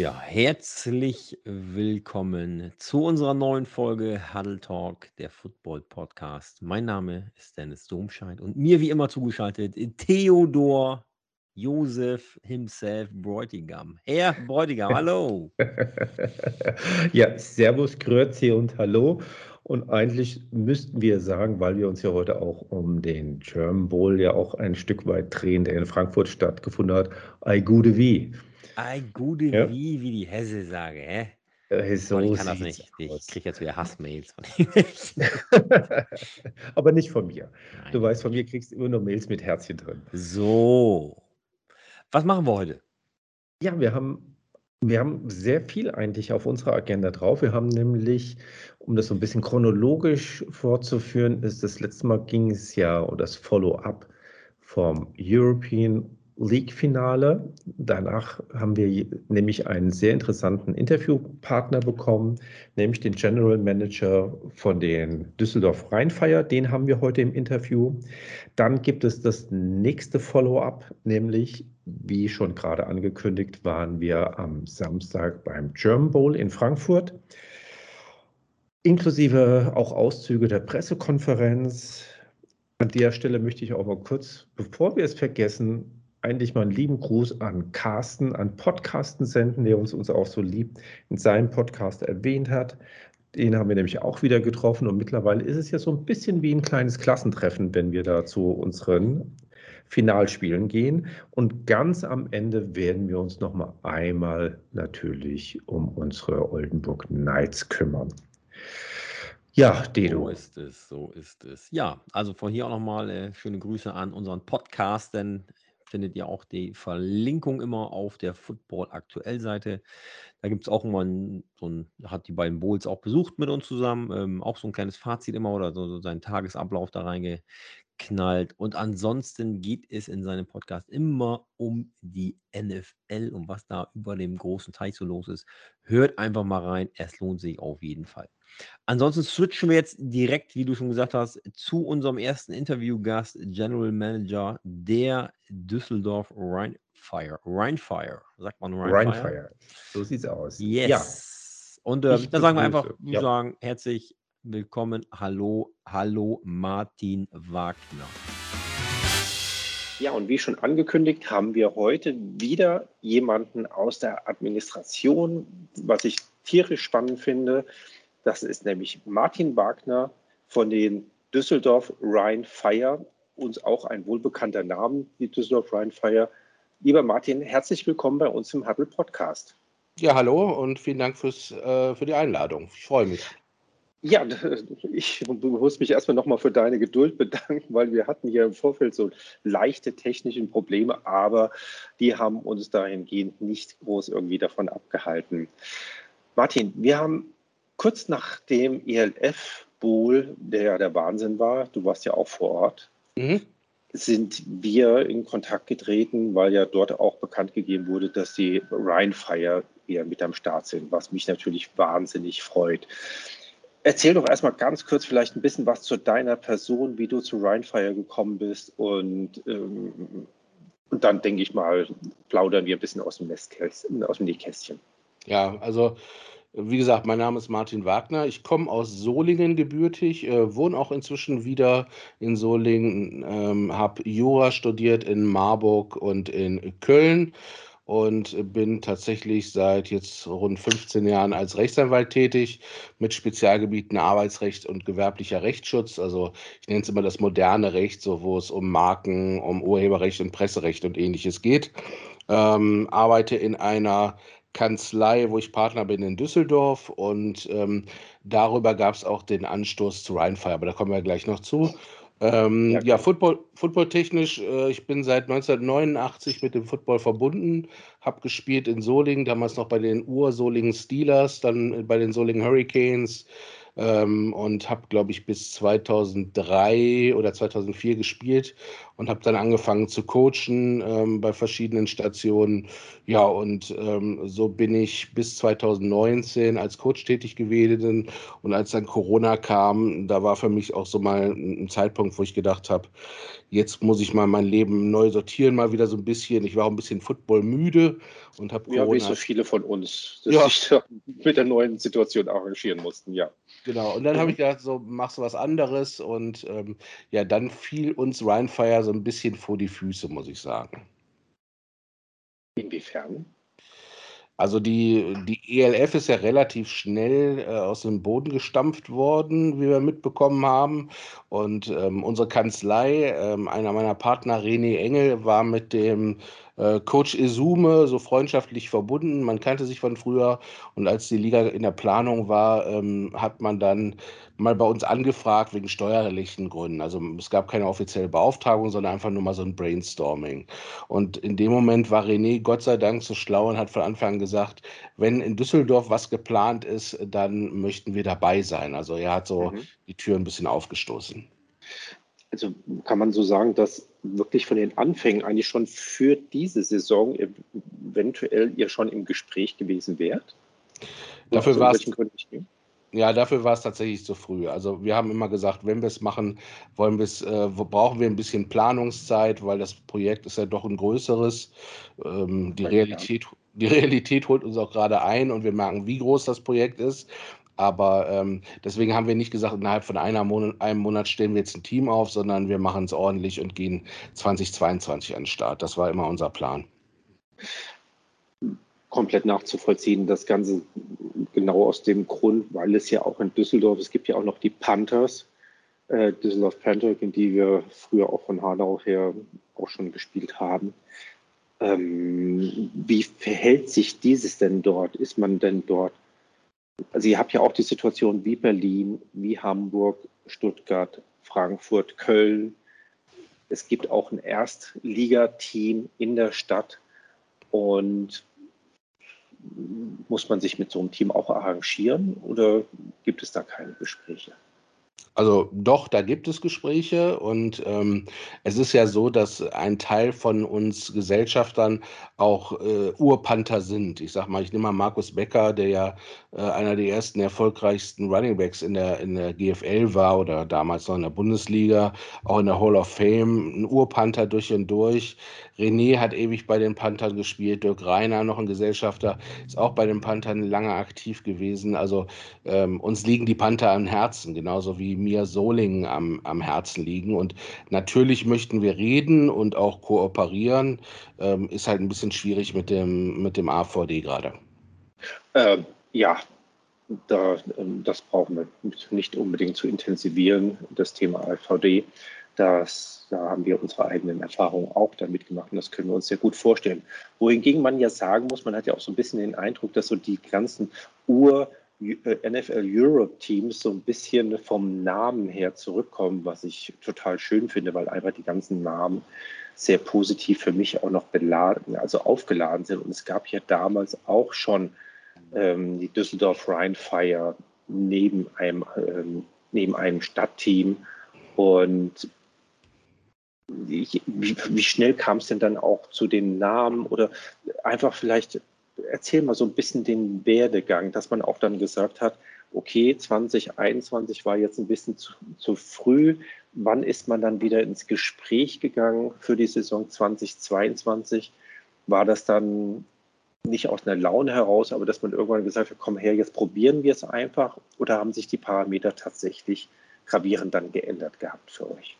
Ja, herzlich willkommen zu unserer neuen Folge Huddle Talk, der Football Podcast. Mein Name ist Dennis Domscheit und mir wie immer zugeschaltet Theodor Josef himself Bräutigam. Herr Bräutigam, hallo. ja, Servus, Grüezi und Hallo. Und eigentlich müssten wir sagen, weil wir uns ja heute auch um den German Bowl ja auch ein Stück weit drehen, der in Frankfurt stattgefunden hat, ei gute wie. Ein gute ja. wie, wie die Hesse sage, hä? Äh, so ich kann das nicht. Ich kriege jetzt wieder Hassmails von Aber nicht von mir. Nein. Du weißt, von mir kriegst du immer nur Mails mit Herzchen drin. So. Was machen wir heute? Ja, wir haben, wir haben sehr viel eigentlich auf unserer Agenda drauf. Wir haben nämlich, um das so ein bisschen chronologisch fortzuführen, ist das letzte Mal ging es ja um das Follow-up vom European League-Finale. Danach haben wir nämlich einen sehr interessanten Interviewpartner bekommen, nämlich den General Manager von den Düsseldorf Rheinfire. Den haben wir heute im Interview. Dann gibt es das nächste Follow-up, nämlich, wie schon gerade angekündigt, waren wir am Samstag beim German Bowl in Frankfurt. Inklusive auch Auszüge der Pressekonferenz. An der Stelle möchte ich auch mal kurz, bevor wir es vergessen, eigentlich mal einen lieben Gruß an Carsten, an Podcasten senden, der uns, uns auch so lieb in seinem Podcast erwähnt hat. Den haben wir nämlich auch wieder getroffen und mittlerweile ist es ja so ein bisschen wie ein kleines Klassentreffen, wenn wir da zu unseren Finalspielen gehen. Und ganz am Ende werden wir uns noch mal einmal natürlich um unsere Oldenburg Knights kümmern. Ja, Dedo. So ist es, so ist es. Ja, also von hier auch nochmal äh, schöne Grüße an unseren Podcast, denn findet ihr auch die Verlinkung immer auf der Football Aktuell Seite. Da gibt es auch immer ein, so ein, hat die beiden Bowls auch besucht mit uns zusammen, ähm, auch so ein kleines Fazit immer oder so, so seinen Tagesablauf da reingeknallt. Und ansonsten geht es in seinem Podcast immer um die NFL, um was da über dem großen Teich so los ist. Hört einfach mal rein, es lohnt sich auf jeden Fall. Ansonsten switchen wir jetzt direkt, wie du schon gesagt hast, zu unserem ersten Interviewgast, General Manager der Düsseldorf Rheinfire. Rheinfire, sagt man Rheinfire? Rheinfire, so sieht's aus. Yes. Ja. Und äh, dann sagen wir einfach, ja. sagen herzlich willkommen, hallo, hallo Martin Wagner. Ja, und wie schon angekündigt, haben wir heute wieder jemanden aus der Administration, was ich tierisch spannend finde. Das ist nämlich Martin Wagner von den Düsseldorf Rhine Fire, uns auch ein wohlbekannter Name, die Düsseldorf Rhine Fire. Lieber Martin, herzlich willkommen bei uns im Huddle Podcast. Ja, hallo und vielen Dank fürs, äh, für die Einladung. Ich freue mich. Ja, ich muss mich erstmal nochmal für deine Geduld bedanken, weil wir hatten hier im Vorfeld so leichte technische Probleme, aber die haben uns dahingehend nicht groß irgendwie davon abgehalten. Martin, wir haben kurz nach dem ELF-Bowl, der ja der Wahnsinn war, du warst ja auch vor Ort, mhm. sind wir in Kontakt getreten, weil ja dort auch bekannt gegeben wurde, dass die Rheinfire wieder mit am Start sind, was mich natürlich wahnsinnig freut. Erzähl doch erstmal ganz kurz vielleicht ein bisschen was zu deiner Person, wie du zu Rheinfire gekommen bist und, ähm, und dann denke ich mal, plaudern wir ein bisschen aus dem, aus dem Nähkästchen. Ja, also wie gesagt, mein Name ist Martin Wagner. Ich komme aus Solingen gebürtig, äh, wohne auch inzwischen wieder in Solingen, ähm, habe Jura studiert in Marburg und in Köln und bin tatsächlich seit jetzt rund 15 Jahren als Rechtsanwalt tätig mit Spezialgebieten Arbeitsrecht und gewerblicher Rechtsschutz. Also ich nenne es immer das moderne Recht, so wo es um Marken, um Urheberrecht und Presserecht und ähnliches geht. Ähm, arbeite in einer Kanzlei, wo ich Partner bin in Düsseldorf und ähm, darüber gab es auch den Anstoß zu Rheinfire, aber da kommen wir gleich noch zu. Ähm, ja, ja, Football, footballtechnisch, äh, ich bin seit 1989 mit dem Football verbunden, habe gespielt in Solingen, damals noch bei den Ur-Solingen Steelers, dann bei den Solingen Hurricanes, ähm, und habe, glaube ich, bis 2003 oder 2004 gespielt und habe dann angefangen zu coachen ähm, bei verschiedenen Stationen. Ja, und ähm, so bin ich bis 2019 als Coach tätig gewesen. Und als dann Corona kam, da war für mich auch so mal ein Zeitpunkt, wo ich gedacht habe, jetzt muss ich mal mein Leben neu sortieren, mal wieder so ein bisschen. Ich war auch ein bisschen Football müde und habe Corona. Ja, wie so viele von uns, dass ja. sich mit der neuen Situation arrangieren mussten, ja. Genau, und dann habe ich gedacht, so machst du was anderes und ähm, ja, dann fiel uns Rheinfire so ein bisschen vor die Füße, muss ich sagen. Inwiefern? Also die, die ELF ist ja relativ schnell äh, aus dem Boden gestampft worden, wie wir mitbekommen haben. Und ähm, unsere Kanzlei, ähm, einer meiner Partner, René Engel, war mit dem äh, Coach Izume so freundschaftlich verbunden. Man kannte sich von früher und als die Liga in der Planung war, ähm, hat man dann mal bei uns angefragt wegen steuerlichen Gründen. Also es gab keine offizielle Beauftragung, sondern einfach nur mal so ein Brainstorming. Und in dem Moment war René Gott sei Dank so schlau und hat von Anfang an gesagt, wenn in Düsseldorf was geplant ist, dann möchten wir dabei sein. Also er hat so mhm. die Tür ein bisschen aufgestoßen also kann man so sagen, dass wirklich von den Anfängen eigentlich schon für diese Saison eventuell ihr schon im Gespräch gewesen wärt? Dafür war es. Ja, dafür war es tatsächlich zu früh. Also wir haben immer gesagt, wenn wir es machen, wollen wir es, äh, brauchen wir ein bisschen Planungszeit, weil das Projekt ist ja doch ein größeres. Ähm, die, Realität, die Realität holt uns auch gerade ein und wir merken, wie groß das Projekt ist. Aber ähm, deswegen haben wir nicht gesagt, innerhalb von Monat, einem Monat stellen wir jetzt ein Team auf, sondern wir machen es ordentlich und gehen 2022 an den Start. Das war immer unser Plan. Komplett nachzuvollziehen, das Ganze genau aus dem Grund, weil es ja auch in Düsseldorf, es gibt ja auch noch die Panthers, äh, Düsseldorf Panther, in die wir früher auch von Hanau her auch schon gespielt haben. Ähm, wie verhält sich dieses denn dort? Ist man denn dort also ihr habt ja auch die Situation wie Berlin, wie Hamburg, Stuttgart, Frankfurt, Köln. Es gibt auch ein Erstligateam in der Stadt und muss man sich mit so einem Team auch arrangieren oder gibt es da keine Gespräche? Also doch, da gibt es Gespräche und ähm, es ist ja so, dass ein Teil von uns Gesellschaftern auch äh, Urpanther sind. Ich sag mal, ich nehme mal Markus Becker, der ja äh, einer der ersten erfolgreichsten Runningbacks in der, in der GFL war oder damals noch in der Bundesliga, auch in der Hall of Fame, ein Urpanther durch und durch. René hat ewig bei den Panthern gespielt, Dirk Reiner, noch ein Gesellschafter, ist auch bei den Panthern lange aktiv gewesen. Also ähm, uns liegen die Panther am Herzen, genauso wie mir Solingen am, am Herzen liegen. Und natürlich möchten wir reden und auch kooperieren. Ähm, ist halt ein bisschen schwierig mit dem, mit dem AVD gerade. Ähm, ja, da, ähm, das brauchen wir nicht unbedingt zu intensivieren, das Thema AVD. Das, da haben wir unsere eigenen Erfahrungen auch damit gemacht und das können wir uns sehr gut vorstellen. Wohingegen man ja sagen muss, man hat ja auch so ein bisschen den Eindruck, dass so die ganzen Ur- äh, NFL Europe Teams so ein bisschen vom Namen her zurückkommen, was ich total schön finde, weil einfach die ganzen Namen sehr positiv für mich auch noch beladen, also aufgeladen sind. Und es gab ja damals auch schon ähm, die Düsseldorf Rhein Fire neben einem, ähm, neben einem Stadtteam. Und wie, wie schnell kam es denn dann auch zu den Namen oder einfach vielleicht erzähl mal so ein bisschen den Werdegang, dass man auch dann gesagt hat, okay, 2021 war jetzt ein bisschen zu, zu früh. Wann ist man dann wieder ins Gespräch gegangen für die Saison 2022? War das dann nicht aus einer Laune heraus, aber dass man irgendwann gesagt hat, komm her, jetzt probieren wir es einfach? Oder haben sich die Parameter tatsächlich gravierend dann geändert gehabt für euch?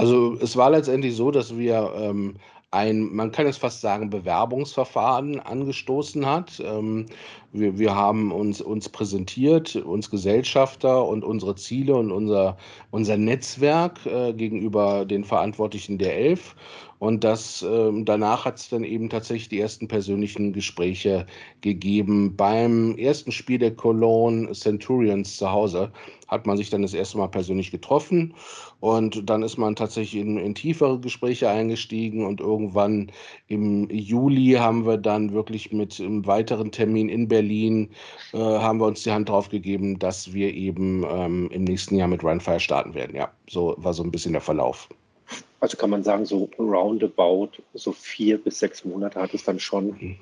Also es war letztendlich so, dass wir ähm, ein, man kann es fast sagen, Bewerbungsverfahren angestoßen hat. Ähm, wir, wir haben uns, uns präsentiert, uns Gesellschafter und unsere Ziele und unser, unser Netzwerk äh, gegenüber den Verantwortlichen der Elf. Und das, äh, danach hat es dann eben tatsächlich die ersten persönlichen Gespräche gegeben. Beim ersten Spiel der Cologne Centurions zu Hause hat man sich dann das erste Mal persönlich getroffen und dann ist man tatsächlich in, in tiefere Gespräche eingestiegen und irgendwann im Juli haben wir dann wirklich mit einem weiteren Termin in Berlin äh, haben wir uns die Hand drauf gegeben, dass wir eben ähm, im nächsten Jahr mit Runfire starten werden. Ja, so war so ein bisschen der Verlauf. Also kann man sagen, so roundabout, so vier bis sechs Monate hat es dann schon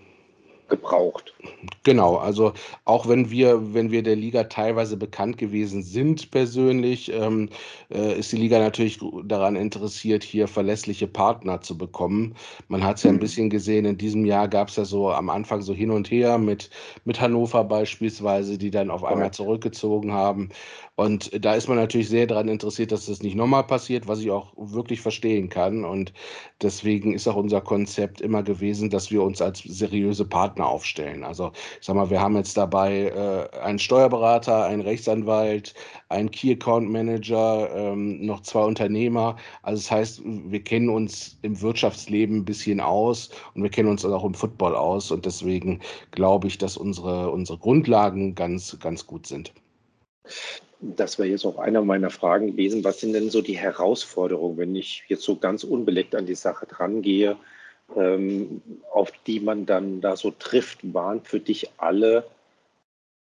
gebraucht. Genau, also auch wenn wir, wenn wir der Liga teilweise bekannt gewesen sind persönlich, ähm, äh, ist die Liga natürlich daran interessiert, hier verlässliche Partner zu bekommen. Man hat es ja ein mhm. bisschen gesehen, in diesem Jahr gab es ja so am Anfang so hin und her mit, mit Hannover beispielsweise, die dann auf einmal zurückgezogen haben. Und da ist man natürlich sehr daran interessiert, dass das nicht nochmal passiert, was ich auch wirklich verstehen kann. Und deswegen ist auch unser Konzept immer gewesen, dass wir uns als seriöse Partner aufstellen. Also ich sag mal, wir haben jetzt dabei äh, einen Steuerberater, einen Rechtsanwalt, einen Key Account Manager, ähm, noch zwei Unternehmer. Also das heißt, wir kennen uns im Wirtschaftsleben ein bisschen aus und wir kennen uns auch im Football aus. Und deswegen glaube ich, dass unsere, unsere Grundlagen ganz, ganz gut sind das wäre jetzt auch einer meiner Fragen gewesen. Was sind denn so die Herausforderungen, wenn ich jetzt so ganz unbeleckt an die Sache drangehe, ähm, auf die man dann da so trifft? Waren für dich alle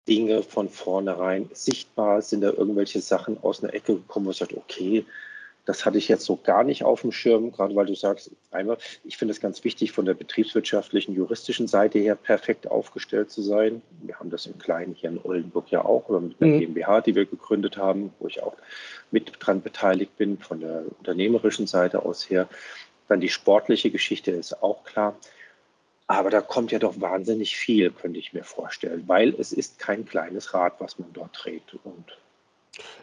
Dinge von vornherein sichtbar? Sind da irgendwelche Sachen aus einer Ecke gekommen, wo du sagst, okay, das hatte ich jetzt so gar nicht auf dem Schirm, gerade weil du sagst, einmal, ich finde es ganz wichtig, von der betriebswirtschaftlichen, juristischen Seite her perfekt aufgestellt zu sein. Wir haben das im Kleinen hier in Oldenburg ja auch, oder mit der mhm. GmbH, die wir gegründet haben, wo ich auch mit dran beteiligt bin, von der unternehmerischen Seite aus her. Dann die sportliche Geschichte ist auch klar. Aber da kommt ja doch wahnsinnig viel, könnte ich mir vorstellen, weil es ist kein kleines Rad, was man dort dreht. Und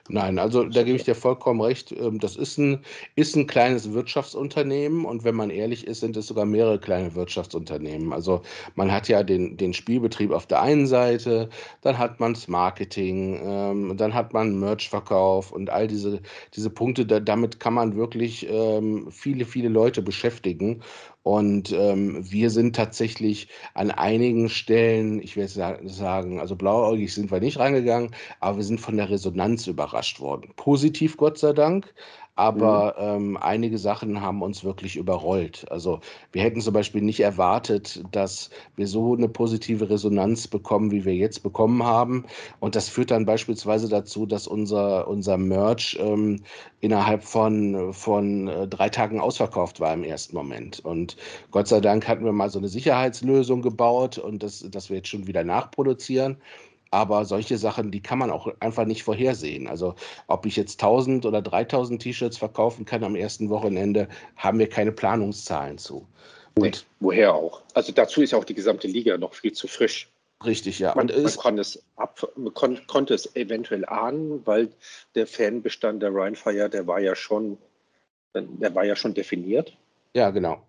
Nein, also da gebe ich dir vollkommen recht. Ähm, das ist ein, ist ein kleines Wirtschaftsunternehmen und wenn man ehrlich ist, sind es sogar mehrere kleine Wirtschaftsunternehmen. Also man hat ja den, den Spielbetrieb auf der einen Seite, dann hat man das Marketing, ähm, dann hat man Merchverkauf und all diese, diese Punkte. Da, damit kann man wirklich ähm, viele, viele Leute beschäftigen. Und ähm, wir sind tatsächlich an einigen Stellen, ich will sagen, also blauäugig sind wir nicht reingegangen, aber wir sind von der Resonanz überrascht worden. Positiv, Gott sei Dank, aber mhm. ähm, einige Sachen haben uns wirklich überrollt. Also wir hätten zum Beispiel nicht erwartet, dass wir so eine positive Resonanz bekommen, wie wir jetzt bekommen haben. Und das führt dann beispielsweise dazu, dass unser, unser Merch ähm, innerhalb von, von äh, drei Tagen ausverkauft war im ersten Moment. Und Gott sei Dank hatten wir mal so eine Sicherheitslösung gebaut und das, dass wir jetzt schon wieder nachproduzieren. Aber solche Sachen, die kann man auch einfach nicht vorhersehen. Also ob ich jetzt 1000 oder 3000 T-Shirts verkaufen kann am ersten Wochenende, haben wir keine Planungszahlen zu. Und woher auch? Also dazu ist ja auch die gesamte Liga noch viel zu frisch. Richtig, ja. Man, man, konnte es ab, man kon, konnte es eventuell ahnen, weil der Fanbestand der Rheinfire, der war ja schon, der war ja schon definiert. Ja, genau.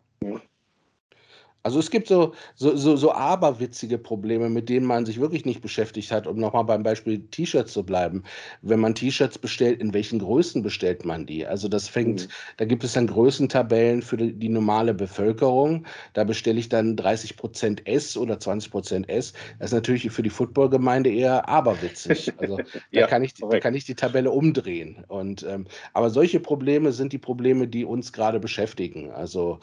Also es gibt so, so, so, so aberwitzige Probleme, mit denen man sich wirklich nicht beschäftigt hat, um nochmal beim Beispiel T-Shirts zu bleiben. Wenn man T-Shirts bestellt, in welchen Größen bestellt man die? Also das fängt, mhm. da gibt es dann Größentabellen für die, die normale Bevölkerung. Da bestelle ich dann 30 Prozent S oder 20 Prozent S. Das ist natürlich für die Footballgemeinde eher aberwitzig. Also da, ja, kann ich, da kann ich die Tabelle umdrehen. Und, ähm, aber solche Probleme sind die Probleme, die uns gerade beschäftigen. Also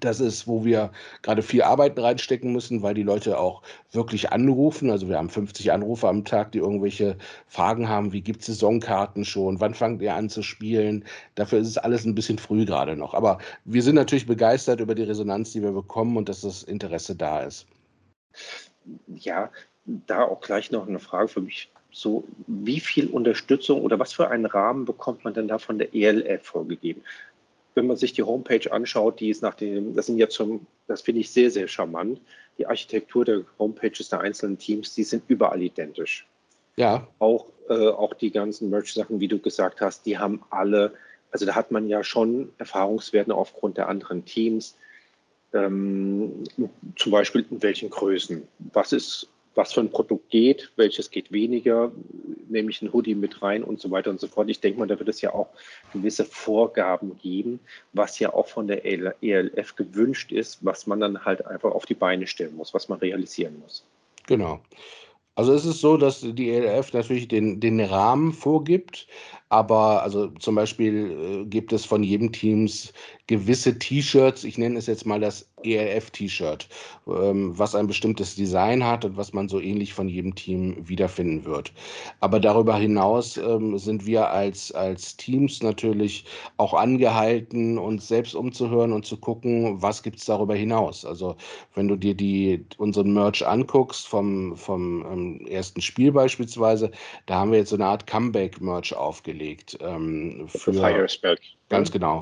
das ist, wo wir gerade viel Arbeit reinstecken müssen, weil die Leute auch wirklich anrufen. Also wir haben 50 Anrufe am Tag, die irgendwelche Fragen haben, wie gibt es Saisonkarten schon, wann fangt ihr an zu spielen. Dafür ist es alles ein bisschen früh gerade noch. Aber wir sind natürlich begeistert über die Resonanz, die wir bekommen und dass das Interesse da ist. Ja, da auch gleich noch eine Frage für mich. So, wie viel Unterstützung oder was für einen Rahmen bekommt man denn da von der ELF vorgegeben? Wenn man sich die Homepage anschaut, die ist nach dem, das sind ja zum, das finde ich sehr, sehr charmant. Die Architektur der Homepages der einzelnen Teams, die sind überall identisch. Ja. Auch, äh, auch die ganzen Merch-Sachen, wie du gesagt hast, die haben alle, also da hat man ja schon Erfahrungswerte aufgrund der anderen Teams. Ähm, zum Beispiel in welchen Größen. Was ist was für ein Produkt geht, welches geht weniger, nehme ich ein Hoodie mit rein und so weiter und so fort. Ich denke mal, da wird es ja auch gewisse Vorgaben geben, was ja auch von der ELF gewünscht ist, was man dann halt einfach auf die Beine stellen muss, was man realisieren muss. Genau. Also es ist so, dass die ELF natürlich den, den Rahmen vorgibt, aber also zum Beispiel äh, gibt es von jedem Teams gewisse T-Shirts, ich nenne es jetzt mal das ELF-T-Shirt, ähm, was ein bestimmtes Design hat und was man so ähnlich von jedem Team wiederfinden wird. Aber darüber hinaus ähm, sind wir als, als Teams natürlich auch angehalten, uns selbst umzuhören und zu gucken, was gibt es darüber hinaus. Also wenn du dir die, unseren Merch anguckst vom, vom ähm, ersten Spiel beispielsweise, da haben wir jetzt so eine Art Comeback-Merch aufgelegt. Für Firesback. Ganz genau.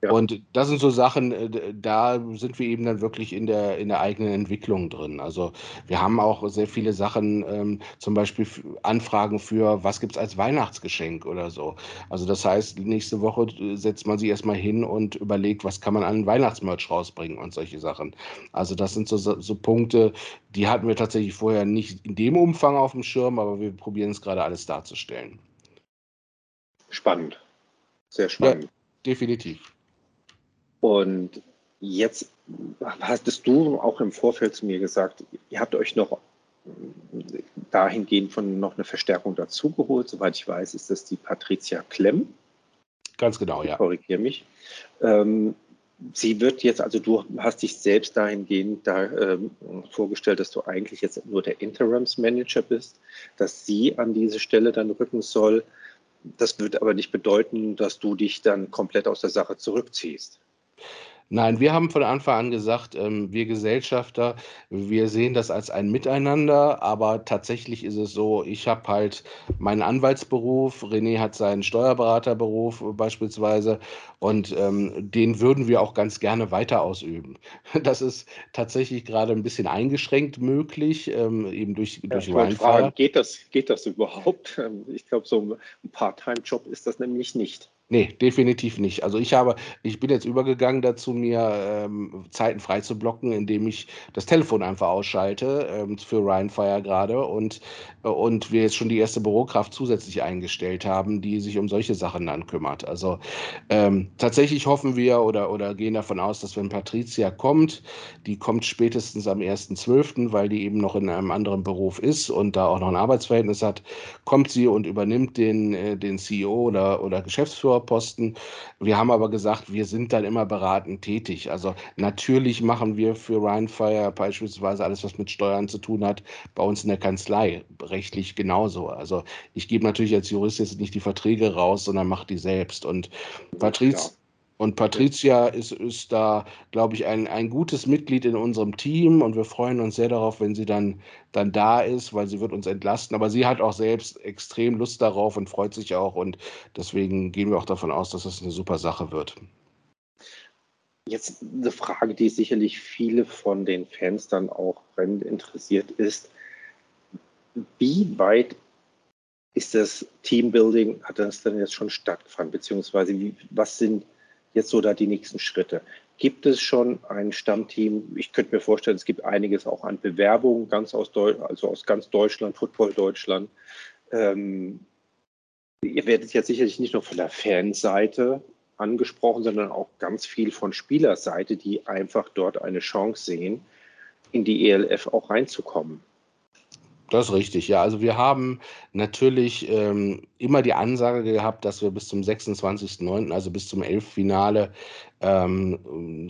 Ja. Und das sind so Sachen, äh, da sind wir eben dann wirklich in der, in der eigenen Entwicklung drin. Also wir haben auch sehr viele Sachen, ähm, zum Beispiel Anfragen für, was gibt es als Weihnachtsgeschenk oder so. Also das heißt, nächste Woche äh, setzt man sich erstmal hin und überlegt, was kann man an Weihnachtsmerch rausbringen und solche Sachen. Also das sind so, so Punkte, die hatten wir tatsächlich vorher nicht in dem Umfang auf dem Schirm, aber wir probieren es gerade alles darzustellen. Spannend. Sehr spannend. Ja, definitiv. Und jetzt hattest du auch im Vorfeld zu mir gesagt, ihr habt euch noch dahingehend von noch eine Verstärkung dazugeholt. Soweit ich weiß, ist das die Patricia Klemm. Ganz genau, ja. Korrigiere mich. Ähm, sie wird jetzt, also du hast dich selbst dahingehend da ähm, vorgestellt, dass du eigentlich jetzt nur der Interimsmanager bist, dass sie an diese Stelle dann rücken soll. Das wird aber nicht bedeuten, dass du dich dann komplett aus der Sache zurückziehst. Nein, wir haben von Anfang an gesagt, ähm, wir Gesellschafter, wir sehen das als ein Miteinander, aber tatsächlich ist es so, ich habe halt meinen Anwaltsberuf, René hat seinen Steuerberaterberuf beispielsweise und ähm, den würden wir auch ganz gerne weiter ausüben. Das ist tatsächlich gerade ein bisschen eingeschränkt möglich, ähm, eben durch, ja, durch Fragen, geht das, geht das überhaupt? Ich glaube, so ein Part-Time-Job ist das nämlich nicht. Nee, definitiv nicht. Also ich habe, ich bin jetzt übergegangen dazu, mir ähm, Zeiten frei zu blocken, indem ich das Telefon einfach ausschalte ähm, für Rheinfire gerade und, äh, und wir jetzt schon die erste Bürokraft zusätzlich eingestellt haben, die sich um solche Sachen dann kümmert. Also ähm, tatsächlich hoffen wir oder, oder gehen davon aus, dass wenn Patricia kommt, die kommt spätestens am 1.12., weil die eben noch in einem anderen Beruf ist und da auch noch ein Arbeitsverhältnis hat, kommt sie und übernimmt den, äh, den CEO oder, oder Geschäftsführer Direktorposten. Wir haben aber gesagt, wir sind dann immer beratend tätig. Also natürlich machen wir für Rheinfire beispielsweise alles, was mit Steuern zu tun hat, bei uns in der Kanzlei rechtlich genauso. Also ich gebe natürlich als Jurist jetzt nicht die Verträge raus, sondern mache die selbst. Und Patrice, und Patricia ist, ist da, glaube ich, ein, ein gutes Mitglied in unserem Team und wir freuen uns sehr darauf, wenn sie dann, dann da ist, weil sie wird uns entlasten. Aber sie hat auch selbst extrem Lust darauf und freut sich auch und deswegen gehen wir auch davon aus, dass das eine super Sache wird. Jetzt eine Frage, die sicherlich viele von den Fans dann auch brennend interessiert ist. Wie weit ist das Teambuilding, hat das denn jetzt schon stattgefunden? Beziehungsweise wie, was sind jetzt so da die nächsten Schritte? Gibt es schon ein Stammteam? Ich könnte mir vorstellen, es gibt einiges auch an Bewerbungen, ganz aus, Deu also aus ganz Deutschland, Football Deutschland. Ähm, ihr werdet jetzt sicherlich nicht nur von der Fanseite angesprochen, sondern auch ganz viel von Spielerseite, die einfach dort eine Chance sehen, in die ELF auch reinzukommen. Das ist richtig, ja. Also wir haben natürlich ähm, immer die Ansage gehabt, dass wir bis zum 26.09., also bis zum Elffinale, ähm,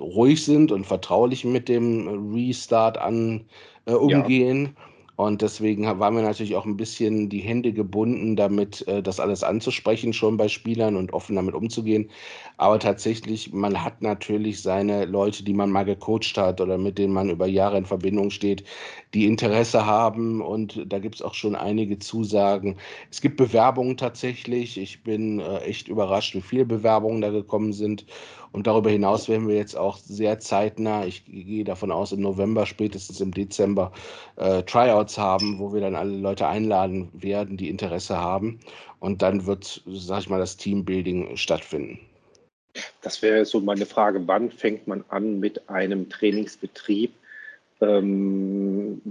ruhig sind und vertraulich mit dem Restart an, äh, umgehen. Ja. Und deswegen waren wir natürlich auch ein bisschen die Hände gebunden, damit äh, das alles anzusprechen, schon bei Spielern und offen damit umzugehen. Aber tatsächlich, man hat natürlich seine Leute, die man mal gecoacht hat oder mit denen man über Jahre in Verbindung steht, die Interesse haben. Und da gibt es auch schon einige Zusagen. Es gibt Bewerbungen tatsächlich. Ich bin äh, echt überrascht, wie viele Bewerbungen da gekommen sind. Und darüber hinaus werden wir jetzt auch sehr zeitnah, ich gehe davon aus, im November, spätestens im Dezember, äh, Tryouts haben, wo wir dann alle Leute einladen werden, die Interesse haben. Und dann wird, sag ich mal, das Teambuilding stattfinden. Das wäre so meine Frage, wann fängt man an mit einem Trainingsbetrieb? Ähm,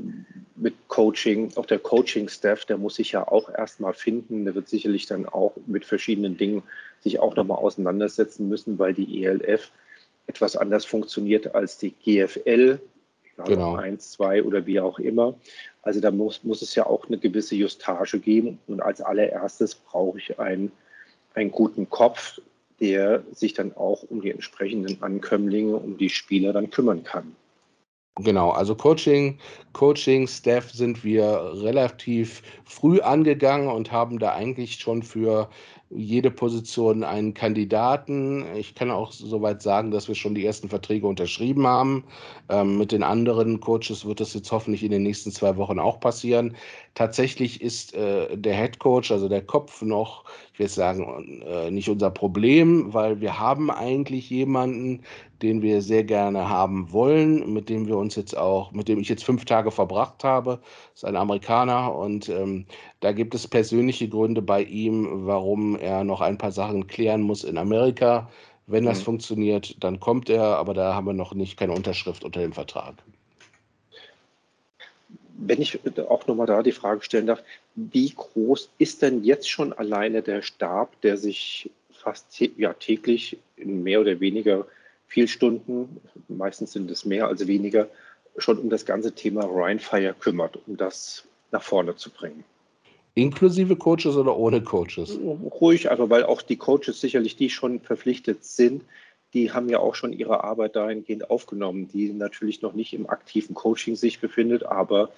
mit Coaching, auch der Coaching-Staff, der muss sich ja auch erstmal finden. Der wird sicherlich dann auch mit verschiedenen Dingen sich auch nochmal auseinandersetzen müssen, weil die ELF etwas anders funktioniert als die GFL, genau. 1, 2 oder wie auch immer. Also da muss, muss es ja auch eine gewisse Justage geben. Und als allererstes brauche ich einen, einen guten Kopf, der sich dann auch um die entsprechenden Ankömmlinge, um die Spieler dann kümmern kann. Genau, also Coaching, Coaching, Staff sind wir relativ früh angegangen und haben da eigentlich schon für jede Position einen Kandidaten. Ich kann auch soweit sagen, dass wir schon die ersten Verträge unterschrieben haben. Ähm, mit den anderen Coaches wird das jetzt hoffentlich in den nächsten zwei Wochen auch passieren. Tatsächlich ist äh, der Head Coach, also der Kopf, noch, ich will sagen, äh, nicht unser Problem, weil wir haben eigentlich jemanden, den wir sehr gerne haben wollen, mit dem wir uns jetzt auch, mit dem ich jetzt fünf Tage verbracht habe. Das ist ein Amerikaner und ähm, da gibt es persönliche Gründe bei ihm, warum er noch ein paar Sachen klären muss in Amerika. Wenn das mhm. funktioniert, dann kommt er, aber da haben wir noch nicht keine Unterschrift unter dem Vertrag. Wenn ich auch nochmal da die Frage stellen darf, wie groß ist denn jetzt schon alleine der Stab, der sich fast ja, täglich in mehr oder weniger viel Stunden, meistens sind es mehr als weniger, schon um das ganze Thema Rhinefire kümmert, um das nach vorne zu bringen. Inklusive Coaches oder ohne Coaches? Ruhig, aber weil auch die Coaches sicherlich, die schon verpflichtet sind, die haben ja auch schon ihre Arbeit dahingehend aufgenommen, die natürlich noch nicht im aktiven Coaching sich befindet, aber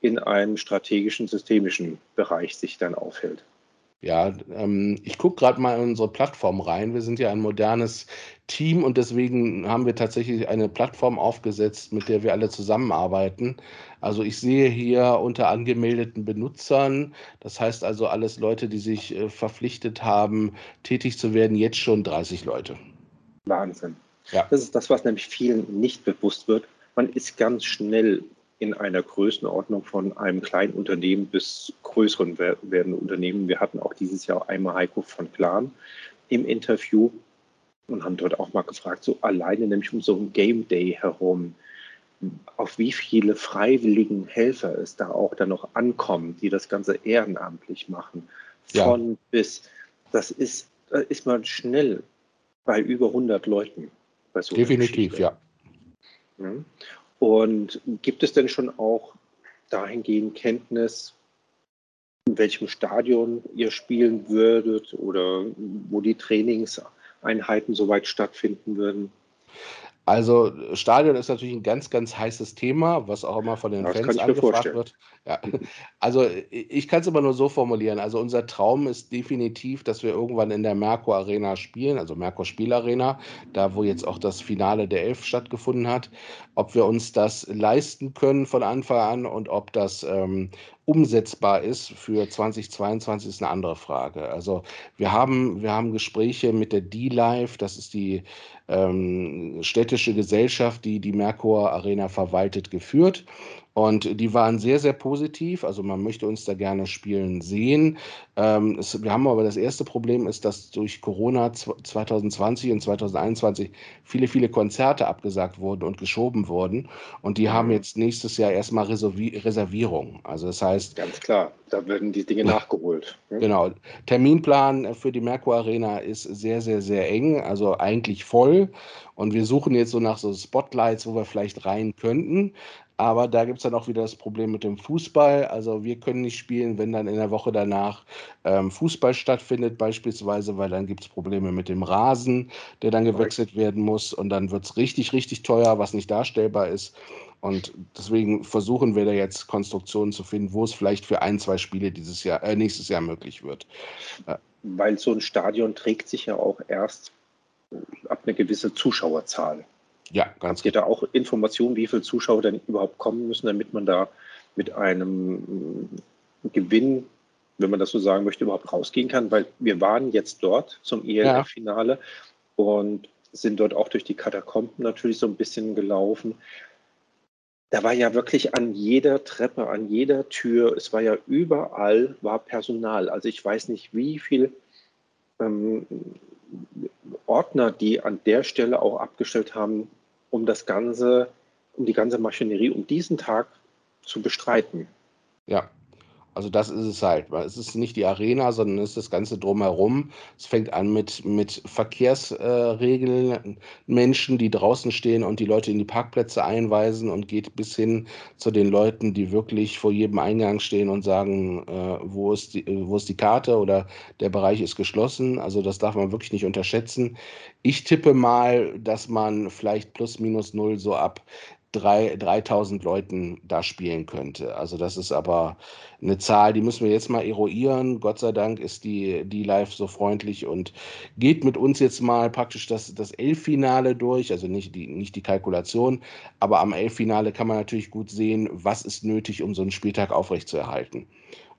in einem strategischen, systemischen Bereich sich dann aufhält. Ja, ähm, ich gucke gerade mal in unsere Plattform rein. Wir sind ja ein modernes Team und deswegen haben wir tatsächlich eine Plattform aufgesetzt, mit der wir alle zusammenarbeiten. Also ich sehe hier unter angemeldeten Benutzern, das heißt also alles Leute, die sich äh, verpflichtet haben, tätig zu werden, jetzt schon 30 Leute. Wahnsinn. Ja. Das ist das, was nämlich vielen nicht bewusst wird. Man ist ganz schnell in einer Größenordnung von einem kleinen Unternehmen bis größeren werdenden Unternehmen. Wir hatten auch dieses Jahr einmal Heiko von Plan im Interview und haben dort auch mal gefragt, so alleine nämlich um so ein Game Day herum, auf wie viele freiwilligen Helfer es da auch dann noch ankommen, die das Ganze ehrenamtlich machen. Von ja. bis, das ist, da ist man schnell bei über 100 Leuten. So Definitiv, ja. ja. Und gibt es denn schon auch dahingehend Kenntnis, in welchem Stadion ihr spielen würdet oder wo die Trainingseinheiten soweit stattfinden würden? Also Stadion ist natürlich ein ganz, ganz heißes Thema, was auch immer von den das Fans angefragt wird. Ja. Also ich kann es immer nur so formulieren. Also unser Traum ist definitiv, dass wir irgendwann in der Merkur Arena spielen, also Merkur Spielarena, da wo jetzt auch das Finale der Elf stattgefunden hat. Ob wir uns das leisten können von Anfang an und ob das ähm, umsetzbar ist für 2022 ist eine andere Frage. Also wir haben, wir haben Gespräche mit der D-Live, das ist die ähm, städtische Gesellschaft, die die Merkur Arena verwaltet, geführt. Und die waren sehr, sehr positiv. Also man möchte uns da gerne spielen sehen. Ähm, es, wir haben aber das erste Problem ist, dass durch Corona 2020 und 2021 viele, viele Konzerte abgesagt wurden und geschoben wurden. Und die haben mhm. jetzt nächstes Jahr erstmal Reservi Reservierung. Also das heißt. Ganz klar, da werden die Dinge nachgeholt. Ne? Genau. Terminplan für die Merkur Arena ist sehr, sehr, sehr eng. Also eigentlich voll. Und wir suchen jetzt so nach so Spotlights, wo wir vielleicht rein könnten. Aber da gibt es dann auch wieder das Problem mit dem Fußball. Also wir können nicht spielen, wenn dann in der Woche danach ähm, Fußball stattfindet, beispielsweise, weil dann gibt es Probleme mit dem Rasen, der dann gewechselt werden muss. Und dann wird es richtig, richtig teuer, was nicht darstellbar ist. Und deswegen versuchen wir da jetzt Konstruktionen zu finden, wo es vielleicht für ein, zwei Spiele dieses Jahr, äh, nächstes Jahr möglich wird. Weil so ein Stadion trägt sich ja auch erst ab einer gewissen Zuschauerzahl. Ja, ganz Habt ihr da auch Informationen, wie viele Zuschauer denn überhaupt kommen müssen, damit man da mit einem Gewinn, wenn man das so sagen möchte, überhaupt rausgehen kann? Weil wir waren jetzt dort zum ELF-Finale ja. und sind dort auch durch die Katakomben natürlich so ein bisschen gelaufen. Da war ja wirklich an jeder Treppe, an jeder Tür, es war ja überall, war Personal. Also ich weiß nicht, wie viel ähm, Ordner, die an der Stelle auch abgestellt haben, um das Ganze, um die ganze Maschinerie, um diesen Tag zu bestreiten. Ja. Also das ist es halt. Es ist nicht die Arena, sondern es ist das Ganze drumherum. Es fängt an mit, mit Verkehrsregeln, äh, Menschen, die draußen stehen und die Leute in die Parkplätze einweisen und geht bis hin zu den Leuten, die wirklich vor jedem Eingang stehen und sagen, äh, wo, ist die, wo ist die Karte oder der Bereich ist geschlossen. Also das darf man wirklich nicht unterschätzen. Ich tippe mal, dass man vielleicht plus minus null so ab drei, 3000 Leuten da spielen könnte. Also das ist aber eine Zahl, die müssen wir jetzt mal eruieren. Gott sei Dank ist die, die Live so freundlich und geht mit uns jetzt mal praktisch das, das Elffinale durch, also nicht die, nicht die Kalkulation, aber am Elffinale kann man natürlich gut sehen, was ist nötig, um so einen Spieltag aufrechtzuerhalten.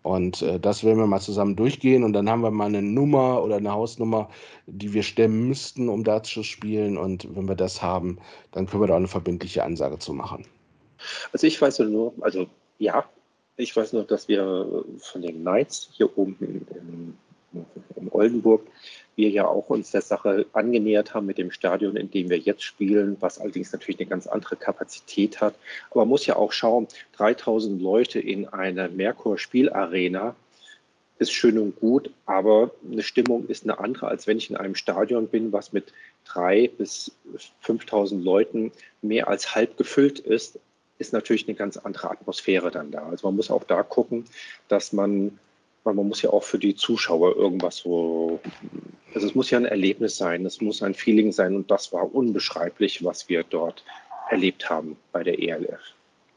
Und äh, das werden wir mal zusammen durchgehen und dann haben wir mal eine Nummer oder eine Hausnummer, die wir stemmen müssten, um da zu spielen. Und wenn wir das haben, dann können wir da auch eine verbindliche Ansage zu machen. Also ich weiß nur, also ja, ich weiß nur, dass wir von den Knights hier oben in, in, in Oldenburg wir ja auch uns der Sache angenähert haben mit dem Stadion, in dem wir jetzt spielen, was allerdings natürlich eine ganz andere Kapazität hat. Aber man muss ja auch schauen, 3000 Leute in einer Merkur-Spielarena ist schön und gut, aber eine Stimmung ist eine andere, als wenn ich in einem Stadion bin, was mit drei bis 5000 Leuten mehr als halb gefüllt ist, ist natürlich eine ganz andere Atmosphäre dann da. Also man muss auch da gucken, dass man weil man muss ja auch für die Zuschauer irgendwas so, also es muss ja ein Erlebnis sein, es muss ein Feeling sein und das war unbeschreiblich, was wir dort erlebt haben bei der ELF.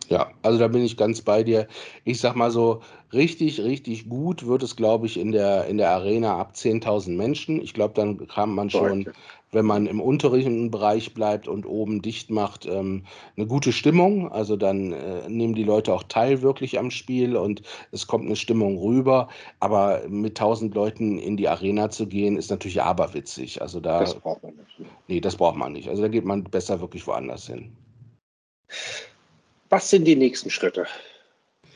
Ja, also da bin ich ganz bei dir. Ich sag mal so, richtig, richtig gut wird es, glaube ich, in der, in der Arena ab 10.000 Menschen. Ich glaube, dann kann man schon wenn man im unteren Bereich bleibt und oben dicht macht, ähm, eine gute Stimmung. Also dann äh, nehmen die Leute auch teil wirklich am Spiel und es kommt eine Stimmung rüber. Aber mit tausend Leuten in die Arena zu gehen, ist natürlich aberwitzig. Also da, das braucht man nicht. Nee, das braucht man nicht. Also da geht man besser wirklich woanders hin. Was sind die nächsten Schritte?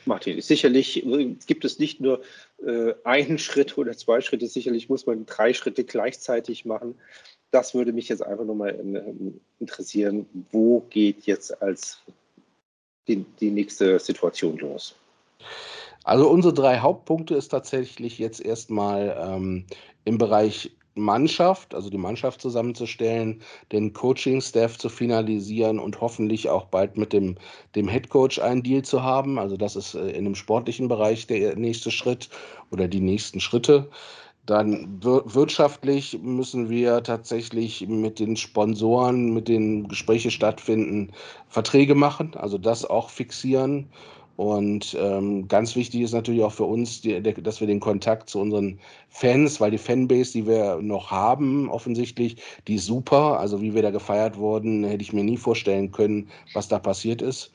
Martin, sicherlich gibt es nicht nur äh, einen Schritt oder zwei Schritte, sicherlich muss man drei Schritte gleichzeitig machen das würde mich jetzt einfach nur mal interessieren, wo geht jetzt als die, die nächste Situation los? Also unsere drei Hauptpunkte ist tatsächlich jetzt erstmal ähm, im Bereich Mannschaft, also die Mannschaft zusammenzustellen, den Coaching-Staff zu finalisieren und hoffentlich auch bald mit dem, dem Head Coach einen Deal zu haben. Also das ist äh, in dem sportlichen Bereich der nächste Schritt oder die nächsten Schritte. Dann wirtschaftlich müssen wir tatsächlich mit den Sponsoren, mit denen Gespräche stattfinden, Verträge machen, also das auch fixieren. Und ähm, ganz wichtig ist natürlich auch für uns, die, der, dass wir den Kontakt zu unseren Fans, weil die Fanbase, die wir noch haben, offensichtlich, die ist super. Also wie wir da gefeiert wurden, hätte ich mir nie vorstellen können, was da passiert ist.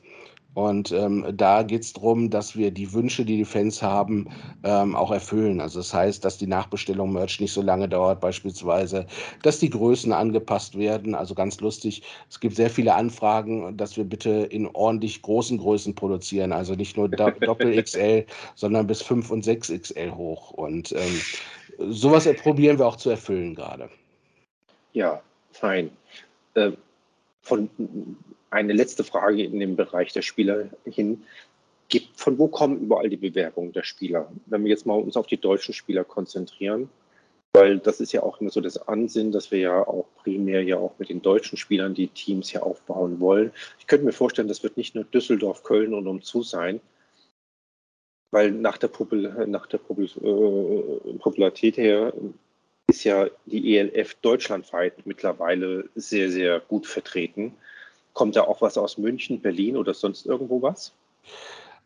Und ähm, da geht es darum, dass wir die Wünsche, die die Fans haben, ähm, auch erfüllen. Also das heißt, dass die Nachbestellung Merch nicht so lange dauert beispielsweise, dass die Größen angepasst werden. Also ganz lustig, es gibt sehr viele Anfragen, dass wir bitte in ordentlich großen Größen produzieren. Also nicht nur Doppel XL, sondern bis 5 und 6 XL hoch. Und ähm, sowas probieren wir auch zu erfüllen gerade. Ja, fein. Äh, von eine letzte Frage in dem Bereich der Spieler hin. Von wo kommen überall die Bewerbungen der Spieler? Wenn wir jetzt mal uns auf die deutschen Spieler konzentrieren, weil das ist ja auch immer so das Ansinnen, dass wir ja auch primär ja auch mit den deutschen Spielern die Teams ja aufbauen wollen. Ich könnte mir vorstellen, das wird nicht nur Düsseldorf, Köln und umzu sein, weil nach der, Popul nach der Popul äh, Popularität her ist ja die ELF deutschlandweit mittlerweile sehr, sehr gut vertreten. Kommt da auch was aus München, Berlin oder sonst irgendwo was?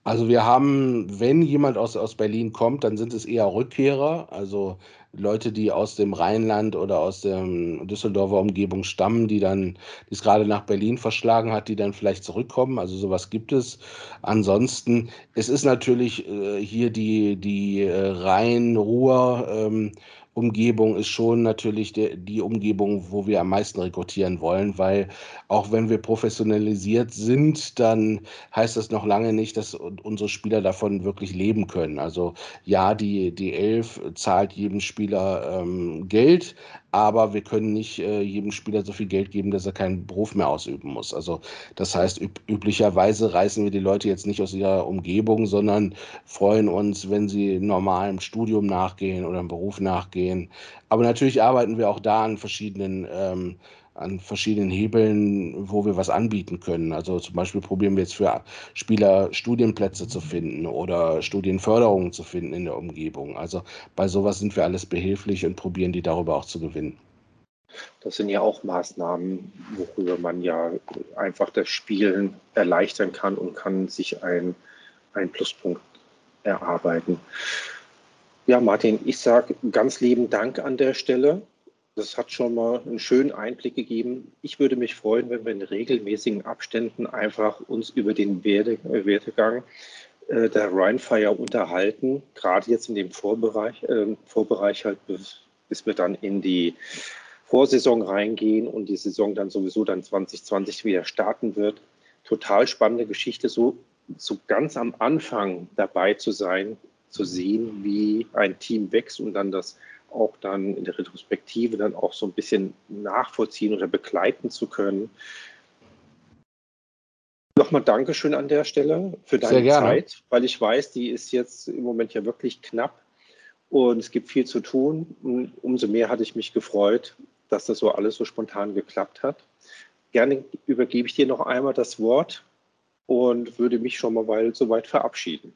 Also wir haben, wenn jemand aus, aus Berlin kommt, dann sind es eher Rückkehrer, also Leute, die aus dem Rheinland oder aus der Düsseldorfer Umgebung stammen, die dann, die es gerade nach Berlin verschlagen hat, die dann vielleicht zurückkommen. Also sowas gibt es. Ansonsten, es ist natürlich äh, hier die, die äh, Rhein-Ruhr. Ähm, Umgebung ist schon natürlich die, die Umgebung, wo wir am meisten rekrutieren wollen, weil auch wenn wir professionalisiert sind, dann heißt das noch lange nicht, dass unsere Spieler davon wirklich leben können. Also ja, die, die Elf zahlt jedem Spieler Spieler ähm, Geld, aber wir können nicht äh, jedem Spieler so viel Geld geben, dass er keinen Beruf mehr ausüben muss. Also das heißt, üb üblicherweise reißen wir die Leute jetzt nicht aus ihrer Umgebung, sondern freuen uns, wenn sie normalem Studium nachgehen oder einem Beruf nachgehen. Aber natürlich arbeiten wir auch da an verschiedenen ähm, an verschiedenen Hebeln, wo wir was anbieten können. Also zum Beispiel probieren wir jetzt für Spieler Studienplätze zu finden oder Studienförderungen zu finden in der Umgebung. Also bei sowas sind wir alles behilflich und probieren die darüber auch zu gewinnen. Das sind ja auch Maßnahmen, worüber man ja einfach das Spielen erleichtern kann und kann sich ein, ein Pluspunkt erarbeiten. Ja, Martin, ich sage ganz lieben Dank an der Stelle. Das hat schon mal einen schönen Einblick gegeben. Ich würde mich freuen, wenn wir in regelmäßigen Abständen einfach uns über den Werte, äh, der Rheinfire unterhalten, gerade jetzt in dem Vorbereich, äh, Vorbereich halt, bis, bis wir dann in die Vorsaison reingehen und die Saison dann sowieso dann 2020 wieder starten wird. Total spannende Geschichte, so, so ganz am Anfang dabei zu sein, zu sehen, wie ein Team wächst und dann das auch dann in der Retrospektive dann auch so ein bisschen nachvollziehen oder begleiten zu können. Nochmal Dankeschön an der Stelle für deine Zeit, weil ich weiß, die ist jetzt im Moment ja wirklich knapp und es gibt viel zu tun. Und umso mehr hatte ich mich gefreut, dass das so alles so spontan geklappt hat. Gerne übergebe ich dir noch einmal das Wort und würde mich schon mal weil soweit verabschieden.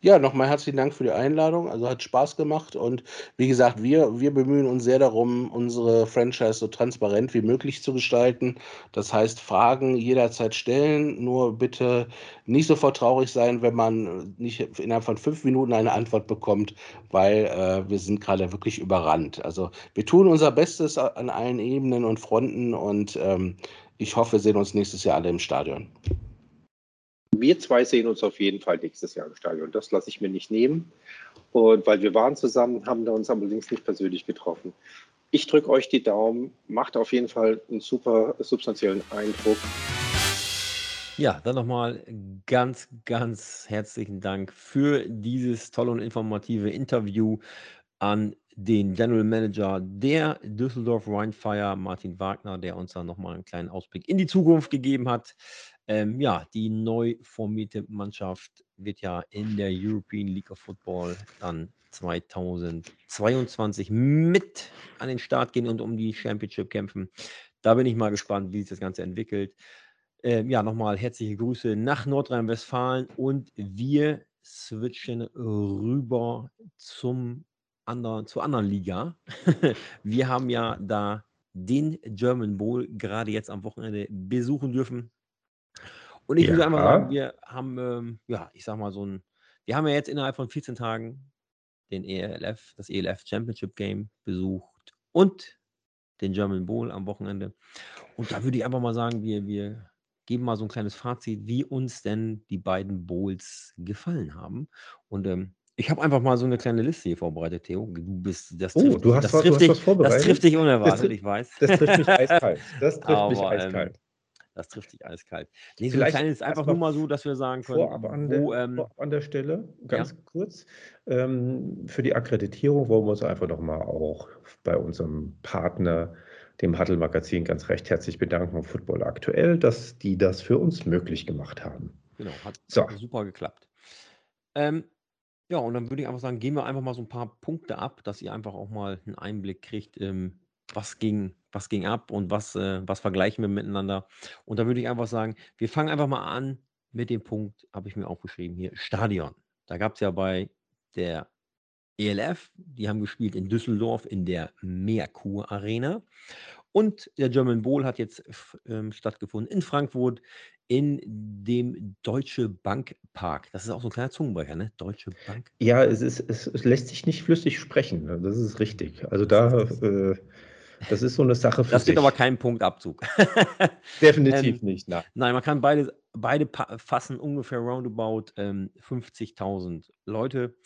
Ja, nochmal herzlichen Dank für die Einladung. Also hat Spaß gemacht und wie gesagt, wir, wir bemühen uns sehr darum, unsere Franchise so transparent wie möglich zu gestalten. Das heißt, Fragen jederzeit stellen, nur bitte nicht sofort traurig sein, wenn man nicht innerhalb von fünf Minuten eine Antwort bekommt, weil äh, wir sind gerade wirklich überrannt. Also wir tun unser Bestes an allen Ebenen und Fronten und ähm, ich hoffe, wir sehen uns nächstes Jahr alle im Stadion wir zwei sehen uns auf jeden Fall nächstes Jahr im Stadion. Das lasse ich mir nicht nehmen. Und weil wir waren zusammen, haben wir uns allerdings nicht persönlich getroffen. Ich drücke euch die Daumen, macht auf jeden Fall einen super substanziellen Eindruck. Ja, dann nochmal ganz, ganz herzlichen Dank für dieses tolle und informative Interview an den General Manager der Düsseldorf Rheinfire, Martin Wagner, der uns dann nochmal einen kleinen Ausblick in die Zukunft gegeben hat. Ähm, ja, die neu formierte Mannschaft wird ja in der European League of Football dann 2022 mit an den Start gehen und um die Championship kämpfen. Da bin ich mal gespannt, wie sich das Ganze entwickelt. Ähm, ja, nochmal herzliche Grüße nach Nordrhein-Westfalen und wir switchen rüber zum anderen, zur anderen Liga. wir haben ja da den German Bowl gerade jetzt am Wochenende besuchen dürfen. Und ich würde einfach sagen, wir haben, ähm, ja, ich sag mal so ein wir haben ja jetzt innerhalb von 14 Tagen den ELF das ELF Championship Game besucht und den German Bowl am Wochenende. Und da würde ich einfach mal sagen, wir wir geben mal so ein kleines Fazit, wie uns denn die beiden Bowls gefallen haben. Und, ähm, ich habe einfach mal so eine kleine Liste hier vorbereitet, Theo. Du bist das Oh, trifft du hast das was du trifft hast dich was das trifft dich Das unerwartet, ich weiß. das trifft mich eiskalt. Das trifft mich Aber, ähm eiskalt. Das trifft dich eiskalt. Ne, so 'n Vielleicht kleines einfach erst nur mal so, dass wir sagen können, vorab an der wo, ähm vorab an der Stelle, Ja. ganz kurz, ähm, für die Akkreditierung wollen wir uns einfach noch mal auch bei unserem Partner, dem Huddle-Magazin, ganz recht herzlich bedanken, Football Aktuell, dass die das für uns möglich gemacht haben. Genau, hat So. super geklappt. Ähm, ja, und dann würde ich einfach sagen, gehen wir einfach mal so ein paar Punkte ab, dass ihr einfach auch mal einen Einblick kriegt, ähm, was ging was ging ab und was äh, was vergleichen wir miteinander. Und da würde ich einfach sagen, wir fangen einfach mal an mit dem Punkt, habe ich mir aufgeschrieben hier, Stadion. Da gab es ja bei der ELF, die haben gespielt in Düsseldorf in der Merkur Arena. Und der German Bowl hat jetzt ähm, stattgefunden in Frankfurt in dem Deutsche Bank Park. Das ist auch so ein kleiner Zungenbrecher, ne? Deutsche Bank. Ja, es ist es es lässt sich nicht flüssig sprechen, ne? Das ist richtig. Also da, äh das ist so eine Sache für Das gibt aber keinen Punktabzug. Definitiv Ähm, nicht, nein. nein, man kann beide beide fassen ungefähr roundabout, ähm, 50.000 Leute.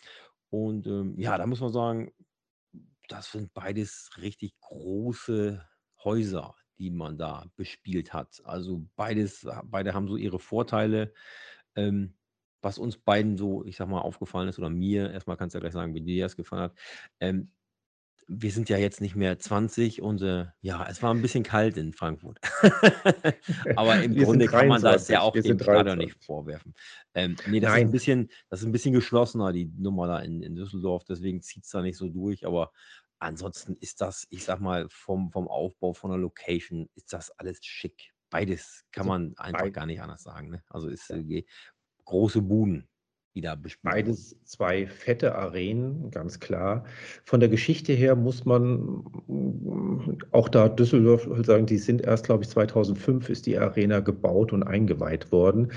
Und, ähm, ja, da muss man sagen, das sind beides richtig große Häuser, die man da bespielt hat. Also beides beide haben so ihre Vorteile. Ähm, was uns beiden so, ich sage mal, aufgefallen ist oder mir, erst mal kannst du ja gleich sagen, wie dir das gefallen hat. Ähm, wir sind ja jetzt nicht mehr 20 und äh, ja, es war ein bisschen kalt in Frankfurt. Aber im Wir Grunde kann man das ja 23. auch dem Stadion nicht 23. vorwerfen. Ähm, nee, das ist ein bisschen, das ist ein bisschen geschlossener, die Nummer da in, in Düsseldorf, deswegen zieht es da nicht so durch. Aber ansonsten ist das, ich sag mal, vom, vom Aufbau, von der Location, ist das alles schick. Beides kann man einfach gar nicht anders sagen. Ne? Also ist ja, äh, große Buden, die da bespielt beides zwei fette Arenen, ganz klar. Von der Geschichte her muss man mm, auch da Düsseldorf sagen, die sind erst, glaube ich, 2005 ist die Arena gebaut und eingeweiht worden.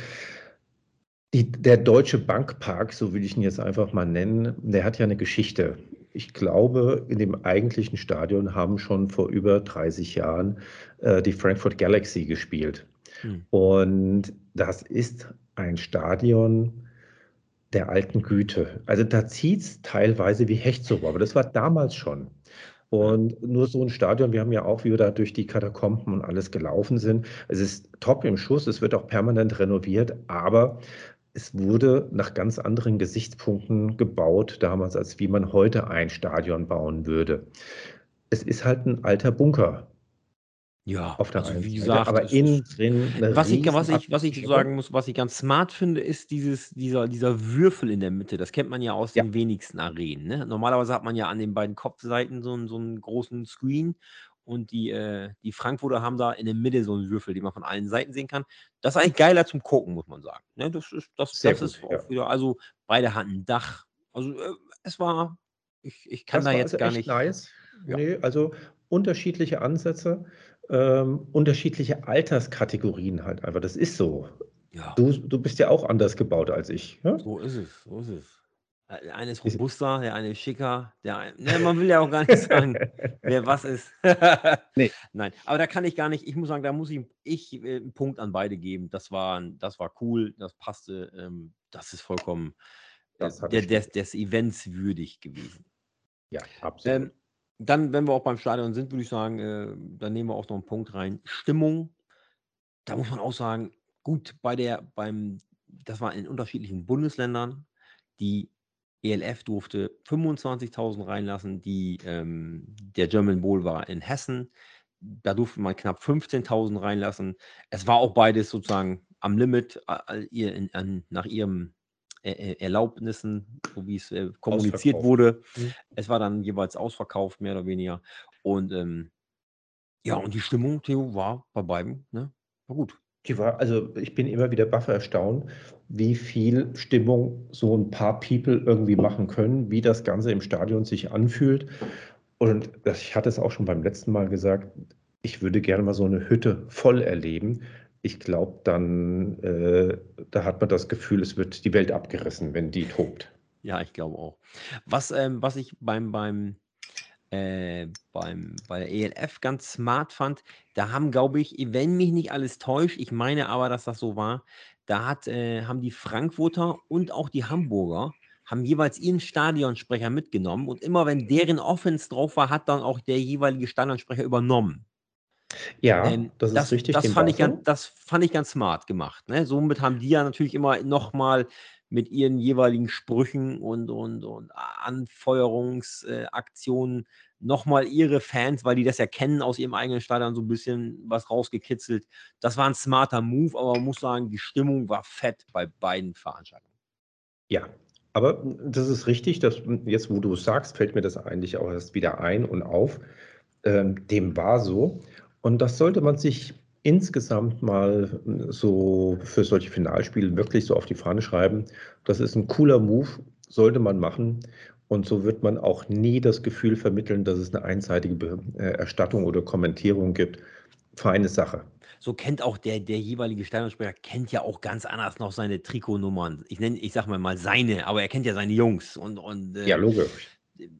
Die, der Deutsche Bankpark, so will ich ihn jetzt einfach mal nennen, der hat ja eine Geschichte. Ich glaube, in dem eigentlichen Stadion haben schon vor über 30 Jahren äh, die Frankfurt Galaxy gespielt. Hm. Und das ist ein Stadion der alten Güte. Also da zieht es teilweise wie Hecht so, aber das war damals schon. Und nur so ein Stadion, wir haben ja auch, wie wir da durch die Katakomben und alles gelaufen sind. Es ist top im Schuss, es wird auch permanent renoviert, aber es wurde nach ganz anderen Gesichtspunkten gebaut damals, als wie man heute ein Stadion bauen würde. Es ist halt ein alter Bunker Ja, auf der also wie gesagt, aber innen ist, drin was ich, was ich, was ich sagen muss, was ich ganz smart finde, ist dieses, dieser, dieser Würfel in der Mitte. Das kennt man ja aus Ja, den wenigsten Arenen. Ne? Normalerweise hat man ja an den beiden Kopfseiten so einen, so einen großen Screen und die, äh, die Frankfurter haben da in der Mitte so einen Würfel, den man von allen Seiten sehen kann. Das ist eigentlich geiler zum Gucken, muss man sagen. Ne? Das ist, das, sehr das ist gut, ja. auch wieder, also beide hatten ein Dach. Also äh, es war, ich, ich kann Das da jetzt also gar nicht, nice. ja. Nee, also unterschiedliche Ansätze, ähm, unterschiedliche Alterskategorien halt einfach. Das ist so. Ja. Du, du bist ja auch anders gebaut als ich. Ja? So ist es, so ist es. Äh, Der eine ist robuster, der eine ist schicker, der eine, ne, man will ja auch gar nicht sagen, wer was ist. Nee. Nein, aber da kann ich gar nicht, ich muss sagen, da muss ich, ich äh, einen Punkt an beide geben. Das war, das war cool, das passte, ähm, das ist vollkommen äh, Das hat der, des, des Events würdig gewesen. Ja, absolut. Ähm, dann, wenn wir auch beim Stadion sind, würde ich sagen, äh, dann nehmen wir auch noch einen Punkt rein. Stimmung, da muss man auch sagen, gut, bei der, beim, das war in unterschiedlichen Bundesländern, die ELF durfte 25.000 reinlassen, die, ähm, der German Bowl war in Hessen, da durfte man knapp 15.000 reinlassen. Es war auch beides sozusagen am Limit, äh, ihr in, an, nach ihrem Erlaubnissen, so wie es äh, kommuniziert wurde. Mhm. Es war dann jeweils ausverkauft, mehr oder weniger. Und ähm, ja, und die Stimmung, Theo, war bei beiden, ne? War gut. Die war, also ich bin immer wieder baff erstaunt, wie viel Stimmung so ein paar People irgendwie machen können, wie das Ganze im Stadion sich anfühlt. Und ich hatte es auch schon beim letzten Mal gesagt, ich würde gerne mal so eine Hütte voll erleben. Ich glaube, dann, äh, da hat man das Gefühl, es wird die Welt abgerissen, wenn die tobt. Ja, ich glaube auch. Was, ähm, was ich beim, beim, äh, beim, bei der ELF ganz smart fand, da haben, glaube ich, wenn mich nicht alles täuscht, ich meine aber, dass das so war, da hat, äh, haben die Frankfurter und auch die Hamburger haben jeweils ihren Stadionsprecher mitgenommen und immer wenn deren Offense drauf war, hat dann auch der jeweilige Stadionsprecher übernommen. Ja, Ähm, das ist das, richtig. das, fand ich ganz, das fand ich ganz smart gemacht. Ne? Somit haben die ja natürlich immer nochmal mit ihren jeweiligen Sprüchen und, und, und Anfeuerungsaktionen nochmal ihre Fans, weil die das ja kennen aus ihrem eigenen Stadion, so ein bisschen was rausgekitzelt. Das war ein smarter Move, aber man muss sagen, die Stimmung war fett bei beiden Veranstaltungen. Ja, aber das ist richtig. Dass, jetzt, wo du es sagst, fällt mir das eigentlich auch erst wieder ein und auf. Ähm, dem war so. Und das sollte man sich insgesamt mal so für solche Finalspiele wirklich so auf die Fahne schreiben. Das ist ein cooler Move, sollte man machen. Und so wird man auch nie das Gefühl vermitteln, dass es eine einseitige äh, Erstattung oder Kommentierung gibt. Feine Sache. So kennt auch der, der jeweilige Stadionsprecher, kennt ja auch ganz anders noch seine Trikotnummern. Ich nenne, ich sag mal mal seine, aber er kennt ja seine Jungs und, und äh, Ja, logisch.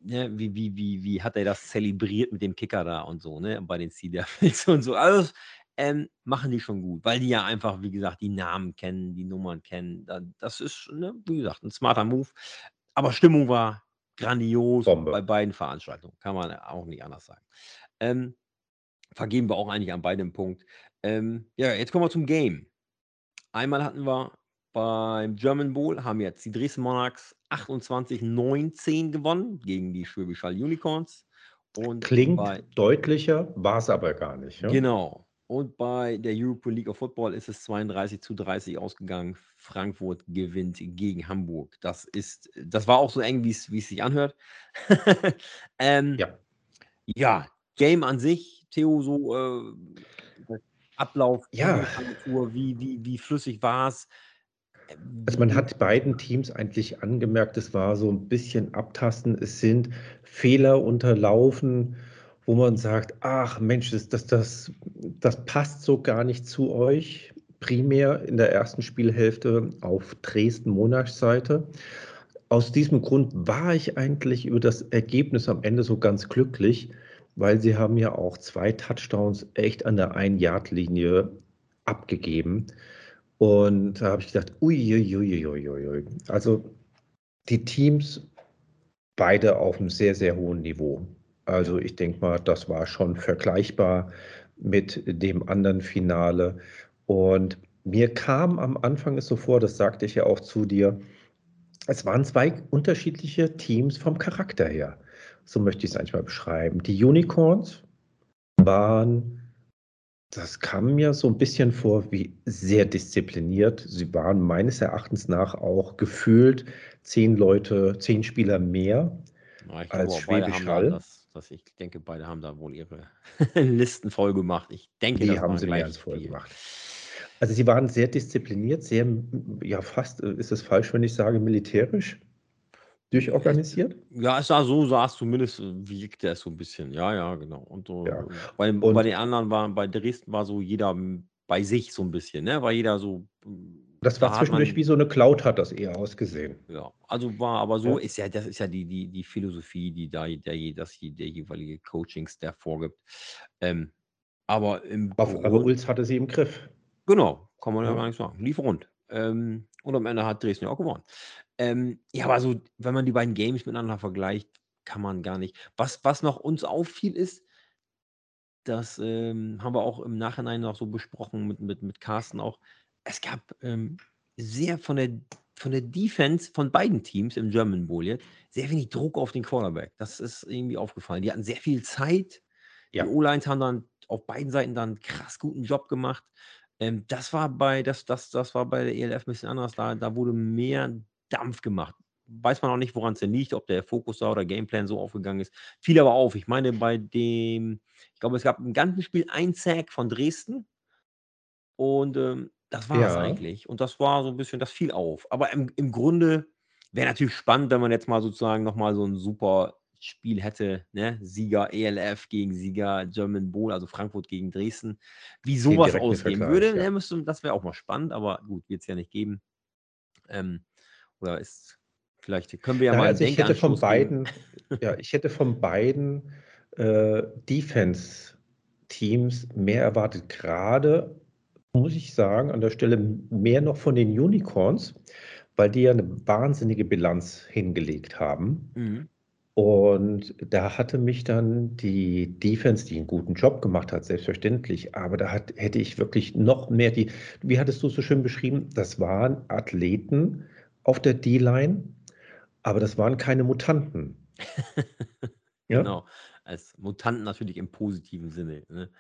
Ne, wie, wie, wie, wie hat er das zelebriert mit dem Kicker da und so, ne, bei den Sea und so. Also, ähm, machen die schon gut, weil die ja einfach, wie gesagt, die Namen kennen, die Nummern kennen. Da- Das ist, ne, wie gesagt, ein smarter Move. Aber Stimmung war grandios Bombe. bei beiden Veranstaltungen, kann man auch nicht anders sagen. Ähm, vergeben wir auch eigentlich an beidem Punkt. Ähm, ja, jetzt kommen wir zum Game. Einmal hatten wir beim German Bowl, haben jetzt die Dresden Monarchs 28-19 gewonnen gegen die Schwäbisch Hall Unicorns. Und Klingt bei, deutlicher, war es aber gar nicht. Ja? Genau. Und bei der European League of Football ist es 32 zu 30 ausgegangen. Frankfurt gewinnt gegen Hamburg. Das ist, das war auch so eng, wie es sich anhört. ähm, ja. ja, Game an sich, Theo, so äh, Ablauf, ja. wie, wie, wie flüssig war es? Also man hat beiden Teams eigentlich angemerkt, es war so ein bisschen abtasten. Es sind Fehler unterlaufen, wo man sagt, ach Mensch, das, das, das, das passt so gar nicht zu euch. Primär in der ersten Spielhälfte auf Dresden-Monarchs Seite. Aus diesem Grund war ich eigentlich über das Ergebnis am Ende so ganz glücklich, weil sie haben ja auch zwei Touchdowns echt an der Ein-Yard-Linie abgegeben. Und da habe ich gedacht, uiuiuiuiui. Also die Teams beide auf einem sehr, sehr hohen Niveau. Also ich denke mal, das war schon vergleichbar mit dem anderen Finale. Und mir kam am Anfang es so vor, das sagte ich ja auch zu dir, es waren zwei unterschiedliche Teams vom Charakter her. So möchte ich es eigentlich mal beschreiben. Die Unicorns waren das kam mir so ein bisschen vor wie sehr diszipliniert. Sie waren meines Erachtens nach auch gefühlt zehn Leute, zehn Spieler mehr Ja, ich als Schwäbisch Hall. das, das, ich denke, beide haben da wohl ihre Listen voll gemacht. Ich denke, Die haben sie mehr als voll gemacht. Also sie waren sehr diszipliniert, sehr, ja fast, äh, ist es falsch, wenn ich sage militärisch durchorganisiert? Ja, es sah so, sah es zumindest, äh, wirkte es so ein bisschen. Ja, ja, genau. Und so, ja. Bei, und bei den anderen war, bei Dresden war so jeder bei sich so ein bisschen, ne? War jeder so. Das war da zwischendurch man, wie so eine Cloud, hat das eher ausgesehen. Ja, also war, aber so ja. ist ja, das ist ja die, die, die Philosophie, die da der, das, der jeweilige Coaching-Staff vorgibt. Ähm, aber im aber, aber Ulz hatte sie im Griff. Genau, kann man ja, ja gar nicht sagen. Lief rund. Ähm, und am Ende hat Dresden ja auch gewonnen. Ähm, ja, aber so, wenn man die beiden Games miteinander vergleicht, kann man gar nicht. Was, was noch uns auffiel, ist, das ähm, haben wir auch im Nachhinein noch so besprochen mit, mit, mit Carsten auch. Es gab ähm, sehr von der, von der Defense von beiden Teams im German Bowl jetzt sehr wenig Druck auf den Quarterback. Das ist irgendwie aufgefallen. Die hatten sehr viel Zeit. Ja. Die O-Lines haben dann auf beiden Seiten dann einen krass guten Job gemacht. Ähm, das war bei das, das, das war bei der ELF ein bisschen anders. Da, da wurde mehr Dampf gemacht. Weiß man auch nicht, woran es denn liegt, ob der Fokus da oder Gameplan so aufgegangen ist. Fiel aber auf. Ich meine, bei dem, ich glaube, es gab im ganzen Spiel ein Sack von Dresden. Und ähm, das war es ja. eigentlich. Und das war so ein bisschen, das fiel auf. Aber im, im Grunde wäre natürlich spannend, wenn man jetzt mal sozusagen nochmal so ein super Spiel hätte, ne? Sieger ELF gegen Sieger German Bowl, also Frankfurt gegen Dresden, wie sowas ausgehen würde. Ja. Ne, das wäre auch mal spannend, aber gut, wird es ja nicht geben. Ähm, oder ist vielleicht können wir ja, ja mal also ich hätte von beiden, ja, ich hätte von beiden äh, Defense-Teams mehr erwartet. Gerade muss ich sagen, an der Stelle mehr noch von den Unicorns, weil die ja eine wahnsinnige Bilanz hingelegt haben. Mhm. Und da hatte mich dann die Defense, die einen guten Job gemacht hat, selbstverständlich, aber da hat, hätte ich wirklich noch mehr die, wie hattest du es so schön beschrieben, das waren Athleten auf der D-Line, aber das waren keine Mutanten. ja? Genau, als Mutanten natürlich im positiven Sinne. Ne?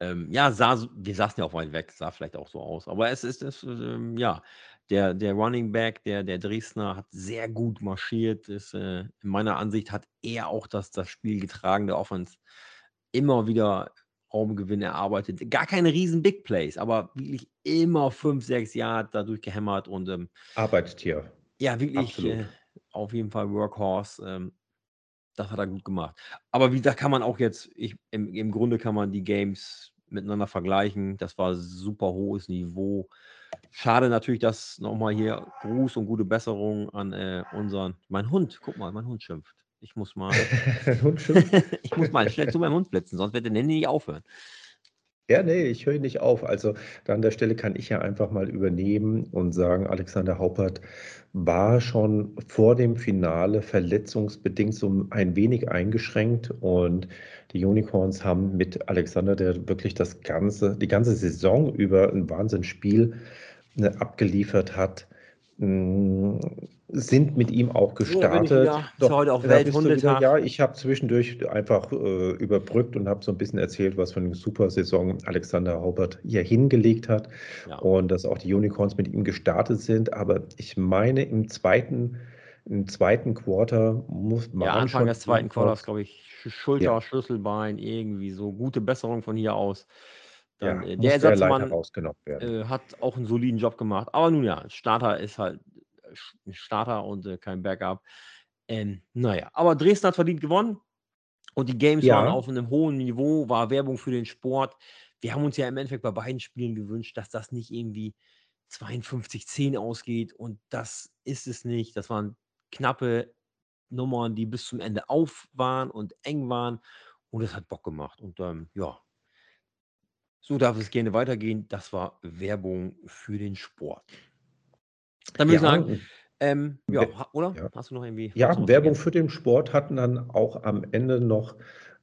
Ähm, ja, sah, wir saßen ja auch weit weg, sah vielleicht auch so aus, aber es ist, es, ähm, ja, der, der Running Back, der, der Dresdner, hat sehr gut marschiert. Ist, äh, in meiner Ansicht hat er auch das, das Spiel getragen, der Offense. Immer wieder Raumgewinn erarbeitet. Gar keine riesen Big Plays, aber wirklich immer 5, 6 Jahre dadurch gehämmert und ähm, Arbeitstier. Ja, wirklich äh, auf jeden Fall Workhorse. Ähm, das hat er gut gemacht. Aber wie da kann man auch jetzt, ich, im, im Grunde kann man die Games miteinander vergleichen. Das war super hohes Niveau. Schade natürlich, dass nochmal hier Gruß und gute Besserung an äh, unseren, mein Hund, guck mal, mein Hund schimpft. Ich muss mal, Hund schimpft? ich muss mal schnell zu meinem Hund flitzen, sonst wird der Nanny nicht aufhören. Ja, nee, ich höre nicht auf. Also da an der Stelle kann ich ja einfach mal übernehmen und sagen, Alexander Haupert war schon vor dem Finale verletzungsbedingt so ein wenig eingeschränkt und die Unicorns haben mit Alexander, der wirklich das ganze, die ganze Saison über ein Wahnsinnsspiel ne, abgeliefert hat, sind mit ihm auch gestartet. Doch, heute auch Welthundetag. Ja, ich habe zwischendurch einfach äh, überbrückt und habe so ein bisschen erzählt, was für eine super Saison Alexander Haubert hier hingelegt hat ja. und dass auch die Unicorns mit ihm gestartet sind. Aber ich meine, im zweiten, im zweiten Quarter muss man. Ja, Anfang des zweiten Quarters, glaube ich, Schulter, ja. Schlüsselbein, irgendwie so gute Besserung von hier aus. Dann, ja, äh, der Ersatzmann äh, hat auch einen soliden Job gemacht. Aber nun ja, Starter ist halt ein Starter und äh, kein Backup. Ähm, naja, aber Dresden hat verdient gewonnen und die Games ja. waren auf einem hohen Niveau, war Werbung für den Sport. Wir haben uns ja im Endeffekt bei beiden Spielen gewünscht, dass das nicht irgendwie 52-10 ausgeht und das ist es nicht. Das waren knappe Nummern, die bis zum Ende auf waren und eng waren und es hat Bock gemacht. Und ähm, ja, so darf es gerne weitergehen. Das war Werbung für den Sport. Dann würde ich sagen, ähm, ja, oder? Ja. Hast du noch irgendwie? Ja, Werbung für den Sport hatten dann auch am Ende noch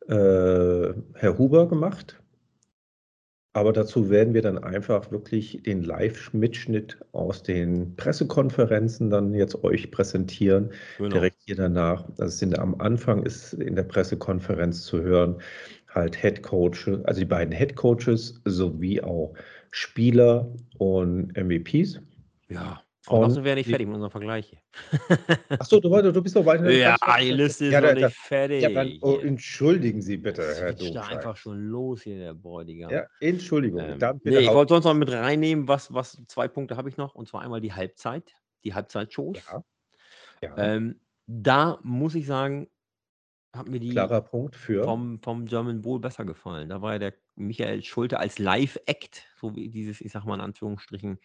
äh, Herr Huber gemacht. Aber dazu werden wir dann einfach wirklich den Live-Mitschnitt aus den Pressekonferenzen dann jetzt euch präsentieren. Genau. Direkt hier danach. Das sind am Anfang ist in der Pressekonferenz zu hören, halt Head Coaches, also die beiden Head Coaches sowie auch Spieler und MVPs. Ja. Und noch sind wir nicht fertig mit unserem Vergleich. Achso, du, du bist doch weiter. Ja, die Liste ist ja, noch nicht fertig. Ja, dann, oh, entschuldigen Sie bitte, Herr Domscheit. da einfach schon los hier, der Bräutigam. Ja, Entschuldigung. Ähm, nee, ich wollte sonst noch mit reinnehmen, was, was zwei Punkte habe ich noch, und zwar einmal die Halbzeit, die Halbzeitshows. Ja. ja. Ähm, da muss ich sagen, hat mir die Klarer Punkt für. Vom, vom German Bowl besser gefallen. Da war ja der Michael Schulte als Live-Act, so wie dieses, ich sag mal in Anführungsstrichen,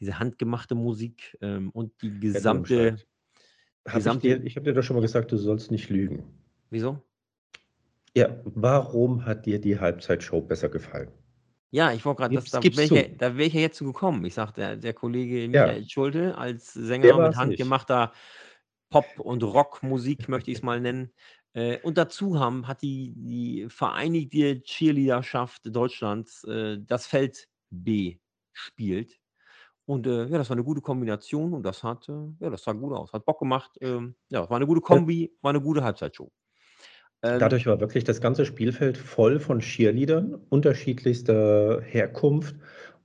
diese handgemachte Musik ähm, und die gesamte. Hab gesamte ich, ich habe dir doch schon mal gesagt, du sollst nicht lügen. Wieso? Ja, warum hat dir die Halbzeitshow besser gefallen? Ja, ich wollte gerade, da wäre ich, ja, wär ich ja jetzt zu gekommen. Ich sagte, der, der Kollege Michael ja. Schulte als Sänger mit handgemachter Pop- und Rockmusik, möchte ich es mal nennen. Äh, und dazu haben, hat die, die Vereinigte Cheerleaderschaft Deutschlands äh, das Feld B spielt. Und äh, ja, das war eine gute Kombination und das hat, äh, ja, das sah gut aus, hat Bock gemacht. Ähm, ja, war eine gute Kombi, war eine gute Halbzeitshow. Ähm, Dadurch war wirklich das ganze Spielfeld voll von Cheerleadern unterschiedlichster Herkunft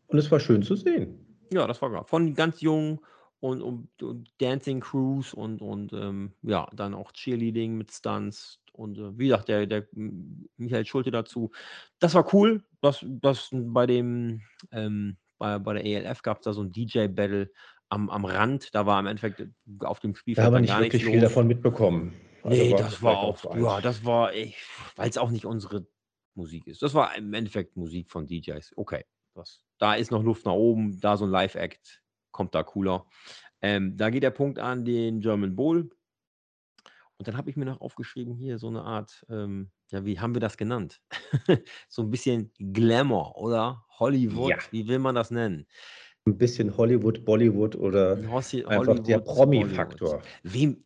und es war schön zu sehen. Ja, das war von ganz jung und, und, und Dancing Crews und, und ähm, ja, dann auch Cheerleading mit Stunts und äh, wie gesagt, der, der Michael Schulte dazu. Das war cool, dass das bei dem ähm, bei, bei der ELF gab es da so ein DJ-Battle am, am Rand. Da war im Endeffekt auf dem Spielfeld da haben wir nicht wirklich viel davon mitbekommen. Also nee, das war auch, ja, das war, weil es auch nicht unsere Musik ist. Das war im Endeffekt Musik von DJs. Okay, das, da ist noch Luft nach oben, da so ein Live-Act kommt da cooler. Ähm, da geht der Punkt an den German Bowl. Und dann habe ich mir noch aufgeschrieben, hier so eine Art, ähm, ja, wie haben wir das genannt? so ein bisschen Glamour oder Hollywood, ja. wie will man das nennen? Ein bisschen Hollywood, Bollywood oder Hossi einfach Hollywood, der Promi-Faktor. Wem,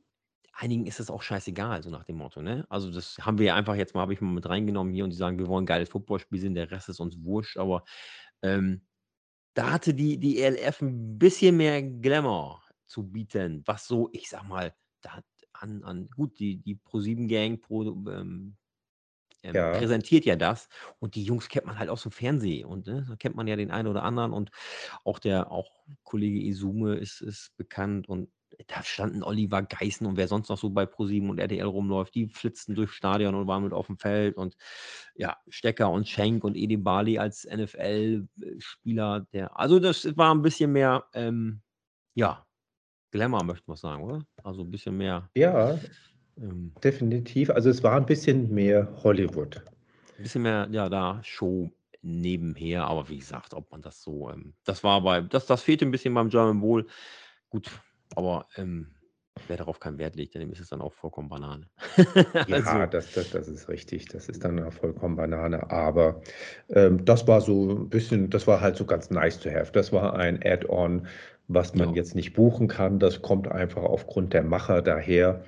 einigen ist das auch scheißegal, so nach dem Motto, ne? Also das haben wir einfach jetzt mal, habe ich mal mit reingenommen hier und die sagen, wir wollen ein geiles Footballspiel sehen, der Rest ist uns wurscht, aber ähm, da hatte die, die ELF ein bisschen mehr Glamour zu bieten, was so, ich sag mal, da an, an gut, die, die Pro7-Gang Pro, ähm, ähm, Ja. präsentiert ja das und die Jungs kennt man halt aus dem Fernsehen und ne, da kennt man ja den einen oder anderen und auch der auch Kollege Isume ist, ist bekannt und da standen Oliver Geißen und wer sonst noch so bei Pro7 und RTL rumläuft, die flitzten durchs Stadion und waren mit auf dem Feld und ja, Stecker und Schenk und Edi Bali als NFL-Spieler, der, also das war ein bisschen mehr, ähm, ja, Glamour, möchte man sagen, oder? Also ein bisschen mehr. Ja, ähm, definitiv. Also es war ein bisschen mehr Hollywood. Ein bisschen mehr, ja, da Show nebenher, aber wie gesagt, ob man das so, ähm, das war bei, das, das fehlte ein bisschen beim German Bowl. Gut, aber ähm, wer darauf keinen Wert legt, dann ist es dann auch vollkommen Banane. ja, also. das, das, das ist richtig. Das ist dann auch vollkommen Banane. Aber ähm, das war so ein bisschen, das war halt so ganz nice to have. Das war ein Add-on, was man ja. jetzt nicht buchen kann. Das kommt einfach aufgrund der Macher daher.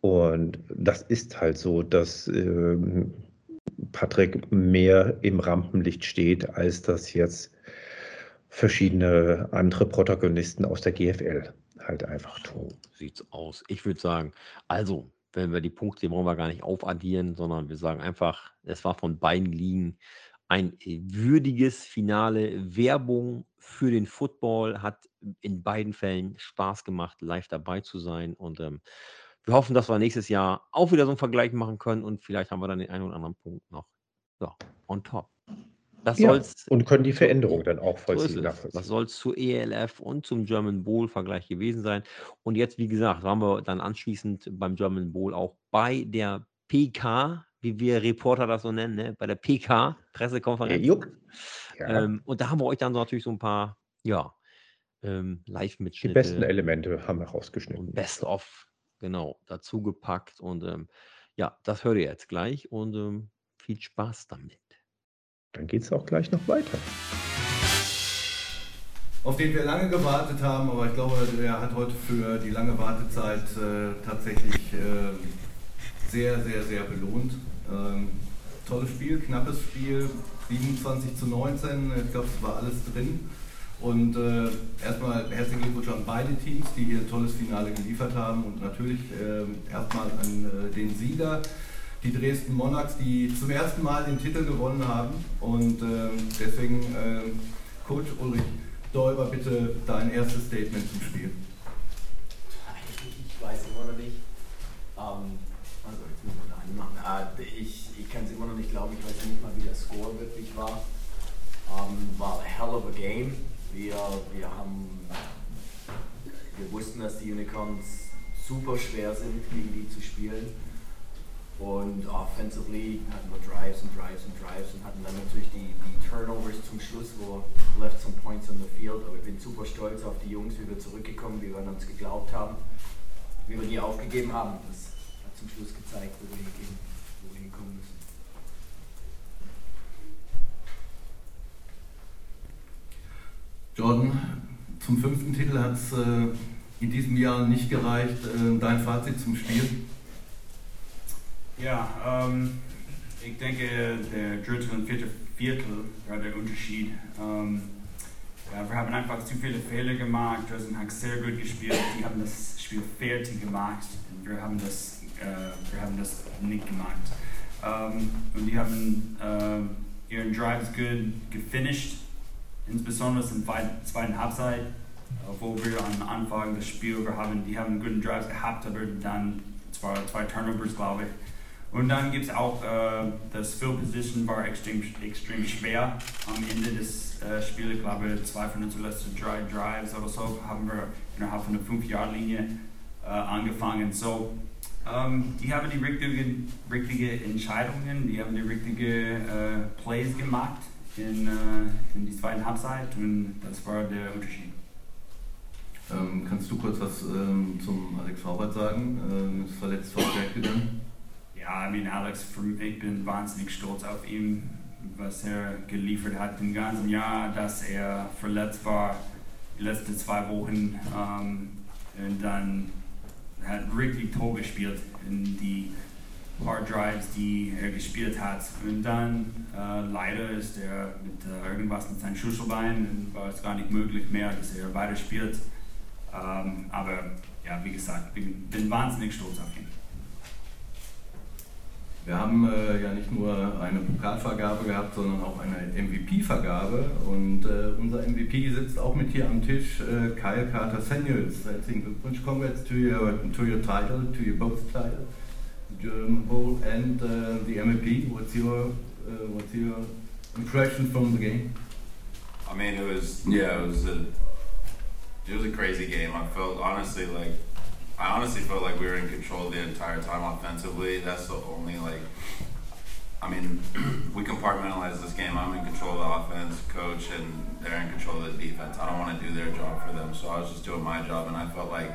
Und das ist halt so, dass ähm, Patrick mehr im Rampenlicht steht, als das jetzt verschiedene andere Protagonisten aus der GFL halt einfach tun. So sieht's aus. Ich würde sagen, also, wenn wir die Punkte, die brauchen wir gar nicht aufaddieren, sondern wir sagen einfach, es war von beiden Ligen ein würdiges Finale. Werbung für den Football hat in beiden Fällen Spaß gemacht, live dabei zu sein. Und ähm, wir hoffen, dass wir nächstes Jahr auch wieder so einen Vergleich machen können und vielleicht haben wir dann den einen oder anderen Punkt noch ja, on top. Das ja, soll's, und können die Veränderung dann auch vollziehen. So das soll es zu ELF und zum German Bowl Vergleich gewesen sein. Und jetzt, wie gesagt, waren wir dann anschließend beim German Bowl auch bei der PK, wie wir Reporter das so nennen, ne? bei der PK, Pressekonferenz. Ja. Ähm, und da haben wir euch dann natürlich so ein paar, ja, ähm, Live-Mitschnitte. Die besten Elemente haben wir rausgeschnitten. Best of, genau, dazu gepackt. Und ähm, ja, das hört ihr jetzt gleich und ähm, viel Spaß damit. Dann geht es auch gleich noch weiter. Auf den wir lange gewartet haben, aber ich glaube, der hat heute für die lange Wartezeit äh, tatsächlich äh, sehr, sehr, sehr belohnt. Ähm, tolles Spiel, knappes Spiel, 27 zu 19, ich glaube, es war alles drin. Und äh, erstmal herzlichen Glückwunsch an beide Teams, die hier ein tolles Finale geliefert haben und natürlich äh, erstmal an äh, den Sieger, die Dresden Monarchs, die zum ersten Mal den Titel gewonnen haben. Und ähm, deswegen, äh, Coach Ulrich Däuber, bitte dein erstes Statement zum Spiel. Ich weiß immer noch nicht. Ähm, also jetzt muss man anmachen. Äh, ich ich kann es immer noch nicht glauben, ich weiß nicht mal, wie der Score wirklich war. Ähm, war a hell of a game. Wir, wir haben wir wussten, dass die Unicorns super schwer sind, gegen die zu spielen. Und offensively hatten wir Drives und Drives und Drives und hatten dann natürlich die, die Turnovers zum Schluss, wo left some points on the field. Aber ich bin super stolz auf die Jungs, wie wir zurückgekommen, wie wir an uns geglaubt haben, wie wir die aufgegeben haben. Das hat zum Schluss gezeigt, wo wir, hingehen, hinkommen müssen. Jordan, zum fünften Titel hat es äh, in diesem Jahr nicht gereicht. Äh, dein Fazit zum Spiel? Ja, ähm, ich denke, der dritte und vierte Viertel war der Unterschied. Ähm, ja, wir haben einfach zu viele Fehler gemacht. Dresden hat sehr gut gespielt. Die haben das Spiel fertig gemacht. Wir haben das, äh, wir haben das nicht gemacht. Ähm, und die haben äh, ihren Drives gut gefinished, insbesondere in der zweiten Halbzeit, wo wir am Anfang des Spiels, wir haben, die haben guten Drives gehabt, aber dann zwei, zwei Turnovers, glaube ich. Und dann gibt es auch äh, das Field Position war extrem, extrem schwer am Ende des äh, Spiels. Ich glaube, zwei von unseren letzten drei Drives oder so haben wir innerhalb von der 5-Jahr-Linie äh, angefangen. So, ähm, die haben die richtigen richtige Entscheidungen, die haben die richtigen äh, Plays gemacht in, äh, in die zweiten Halbzeit und das war der Unterschied. Ähm, kannst du kurz was ähm, zum Alex Haubert sagen? Ähm, ist verletzt Feld gegangen. Ja, ich meine, Alex, ich bin wahnsinnig stolz auf ihn, was er geliefert hat im ganzen Jahr, dass er verletzt war die letzten zwei Wochen ähm, und dann hat richtig toll gespielt in die Hard Drives, die er gespielt hat. Und dann äh, leider ist er mit äh, irgendwas mit seinem Schlüsselbein und war es gar nicht möglich mehr, dass er weiter spielt. Ähm, aber ja, wie gesagt, ich bin, bin wahnsinnig stolz auf ihn. Wir haben äh, ja nicht nur eine Pokalvergabe gehabt, sondern auch eine MVP-Vergabe. Und äh, unser MVP sitzt auch mit hier am Tisch, äh, Kyle Carter Samuels. Herzlichen Glückwunsch, congrats to your, to your title, to your both title, the German Bowl and uh, the MVP. What's your, uh, what's your impression from the game? I mean, it was, yeah, it was a, it was a crazy game. I felt honestly like I honestly felt like we were in control the entire time offensively. That's the only like. I mean, we compartmentalize this game. I'm in control of the offense, coach, and they're in control of the defense. I don't want to do their job for them, so I was just doing my job, and I felt like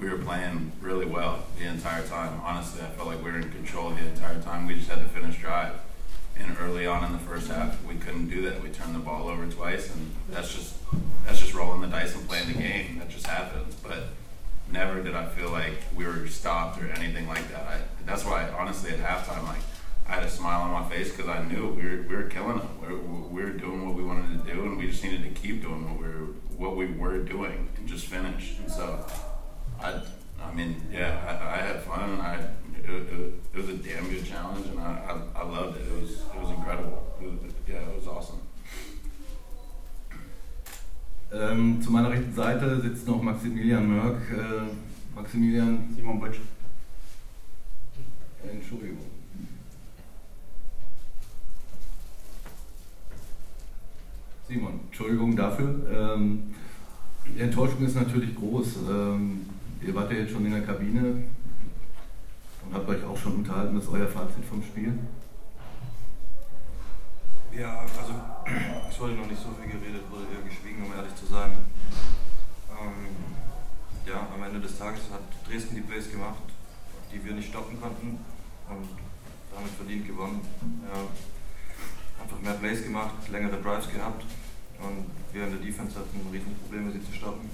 we were playing really well the entire time. Honestly, I felt like we were in control the entire time. We just had to finish drive. And early on in the first half, we couldn't do that. We turned the ball over twice, and that's just that's just rolling the dice and playing the game. That just happens, but never did I feel like we were stopped or anything like that. I, that's why, honestly, at halftime, like I had a smile on my face because I knew we were, we were killing them. We were, we were doing what we wanted to do, and we just needed to keep doing what we were what we were doing and just finish. And so, I I mean, yeah, I, I had fun. I it, it, it, was a damn good challenge, and I, I, I loved it. It was it was incredible. It was, yeah, it was awesome. Ähm, zu meiner rechten Seite sitzt noch Maximilian Mörk. Äh, Maximilian. Simon Butsch. Entschuldigung. Simon, Entschuldigung dafür. Ähm, die Enttäuschung ist natürlich groß. Ähm, ihr wart ja jetzt schon in der Kabine und habt euch auch schon unterhalten. Was ist euer Fazit vom Spiel? Ja, also es wurde noch nicht so viel geredet, wurde eher geschwiegen, um ehrlich zu sein. Ähm, ja, am Ende des Tages hat Dresden die Plays gemacht, die wir nicht stoppen konnten und damit verdient gewonnen. Ja, einfach mehr Plays gemacht, längere Drives gehabt und wir in der Defense hatten riesen Probleme, sie zu stoppen.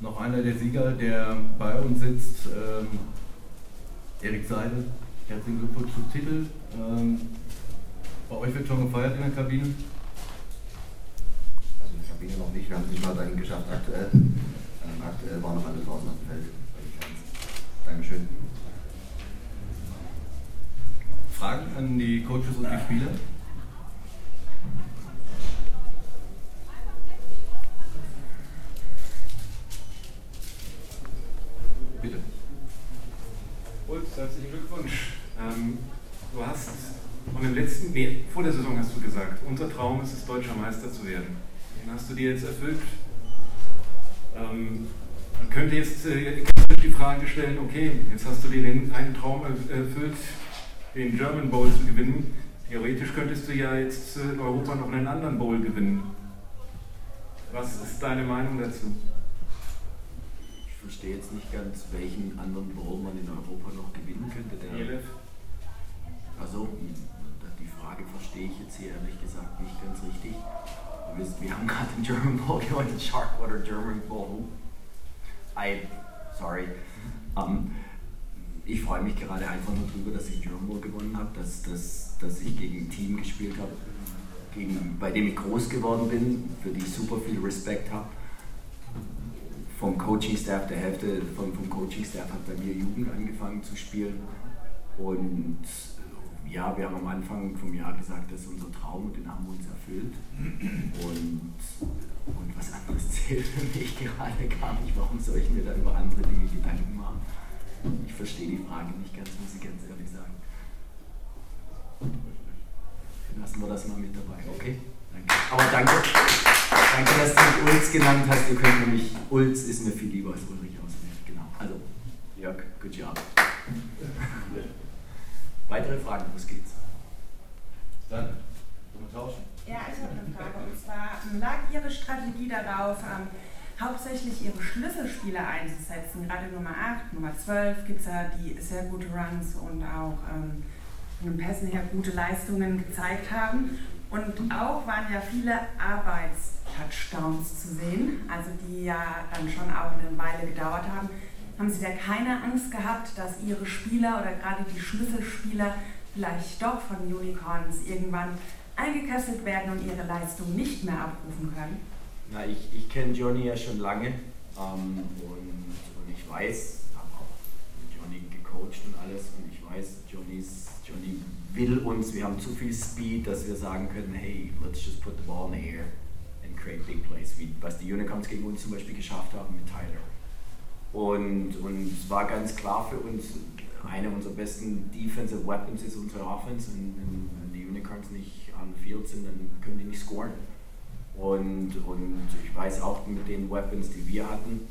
Noch einer der Sieger, der bei uns sitzt, ähm, Erik Seidel. Herzlichen Glückwunsch zum Titel. Ähm, bei euch wird schon gefeiert in der Kabine? Also in der Kabine noch nicht, wir haben es nicht mal dahin geschafft aktuell. Ähm, aktuell waren noch alle draußen auf dem Feld. Dankeschön. Fragen an die Coaches und die Spieler? Bitte. Ulf, herzlichen Glückwunsch. Ähm, du hast, und im letzten, nee, vor der Saison hast du gesagt, unser Traum ist es, deutscher Meister zu werden. Den hast du dir jetzt erfüllt. Ähm, man könnte jetzt äh, die Frage stellen, okay, jetzt hast du dir den einen Traum erfüllt, den German Bowl zu gewinnen. Theoretisch könntest du ja jetzt in Europa noch einen anderen Bowl gewinnen. Was ist deine Meinung dazu? Ich verstehe jetzt nicht ganz, welchen anderen Bowl man in Europa noch gewinnen könnte. Der. Also, die Frage verstehe ich jetzt hier ehrlich gesagt nicht ganz richtig. Wir haben gerade den German Bowl gewonnen, den Sharkwater German Bowl. I, sorry. Um, ich freue mich gerade einfach nur darüber, dass ich German Bowl gewonnen habe, dass, dass, dass ich gegen ein Team gespielt habe, gegen, bei dem ich groß geworden bin, für die ich super viel Respekt habe. Vom Coaching-Staff, der Hälfte vom, vom Coaching-Staff hat bei mir Jugend angefangen zu spielen. Und ja, wir haben am Anfang vom Jahr gesagt, das ist unser Traum und den haben wir uns erfüllt. Und, und was anderes zählt für mich gerade gar nicht. Warum soll ich mir da über andere Dinge Gedanken machen? Ich verstehe die Frage nicht ganz, muss ich ganz ehrlich sagen. Lassen wir das mal mit dabei, okay? Danke. Aber danke, danke, dass du mich Ulz genannt hast. Ihr könnt nämlich, Ulz ist mir viel lieber als Ulrich auswählen. Genau. Also, Jörg, good job. Weitere Fragen, los geht's. Dann, wir tauschen. Ja, ich habe eine Frage. Und zwar lag Ihre Strategie darauf, ähm, hauptsächlich ihre Schlüsselspieler einzusetzen. Gerade Nummer 8, Nummer 12 gibt es ja, die sehr gute Runs und auch ähm, von den Pässen her gute Leistungen gezeigt haben. Und auch waren ja viele Arbeitstouchdowns zu sehen, also die ja dann schon auch eine Weile gedauert haben. Haben Sie da keine Angst gehabt, dass Ihre Spieler oder gerade die Schlüsselspieler vielleicht doch von Unicorns irgendwann eingekesselt werden und ihre Leistung nicht mehr abrufen können? Na, ich, ich kenne Johnny ja schon lange ähm, und, und ich weiß, habe auch mit Johnny gecoacht und alles und ich weiß, Johnny's, Johnny will uns, wir haben zu viel Speed, dass wir sagen können, hey, let's just put the ball in the air and create big plays, wie was die Unicorns gegen uns zum Beispiel geschafft haben mit Tyler. Und, und es war ganz klar für uns, eine unserer besten Defensive Weapons ist unsere Offense und wenn die Unicorns nicht an Field sind, dann können die nicht scoren. Und, und ich weiß auch mit den Weapons, die wir hatten,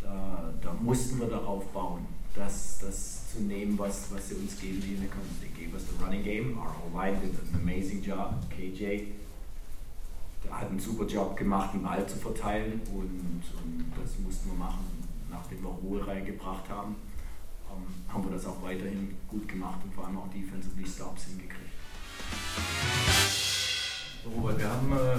da, da mussten wir darauf bauen, das, das zu nehmen, was, was sie uns geben, die Unicorns. Gave us the running game. Our whole line did an amazing job. KJ hat einen super Job gemacht, den Ball zu verteilen und, und das mussten wir machen. Nachdem wir Ruhe reingebracht haben, haben wir das auch weiterhin gut gemacht und vor allem auch defensively Stops hingekriegt. Robert, wir haben äh,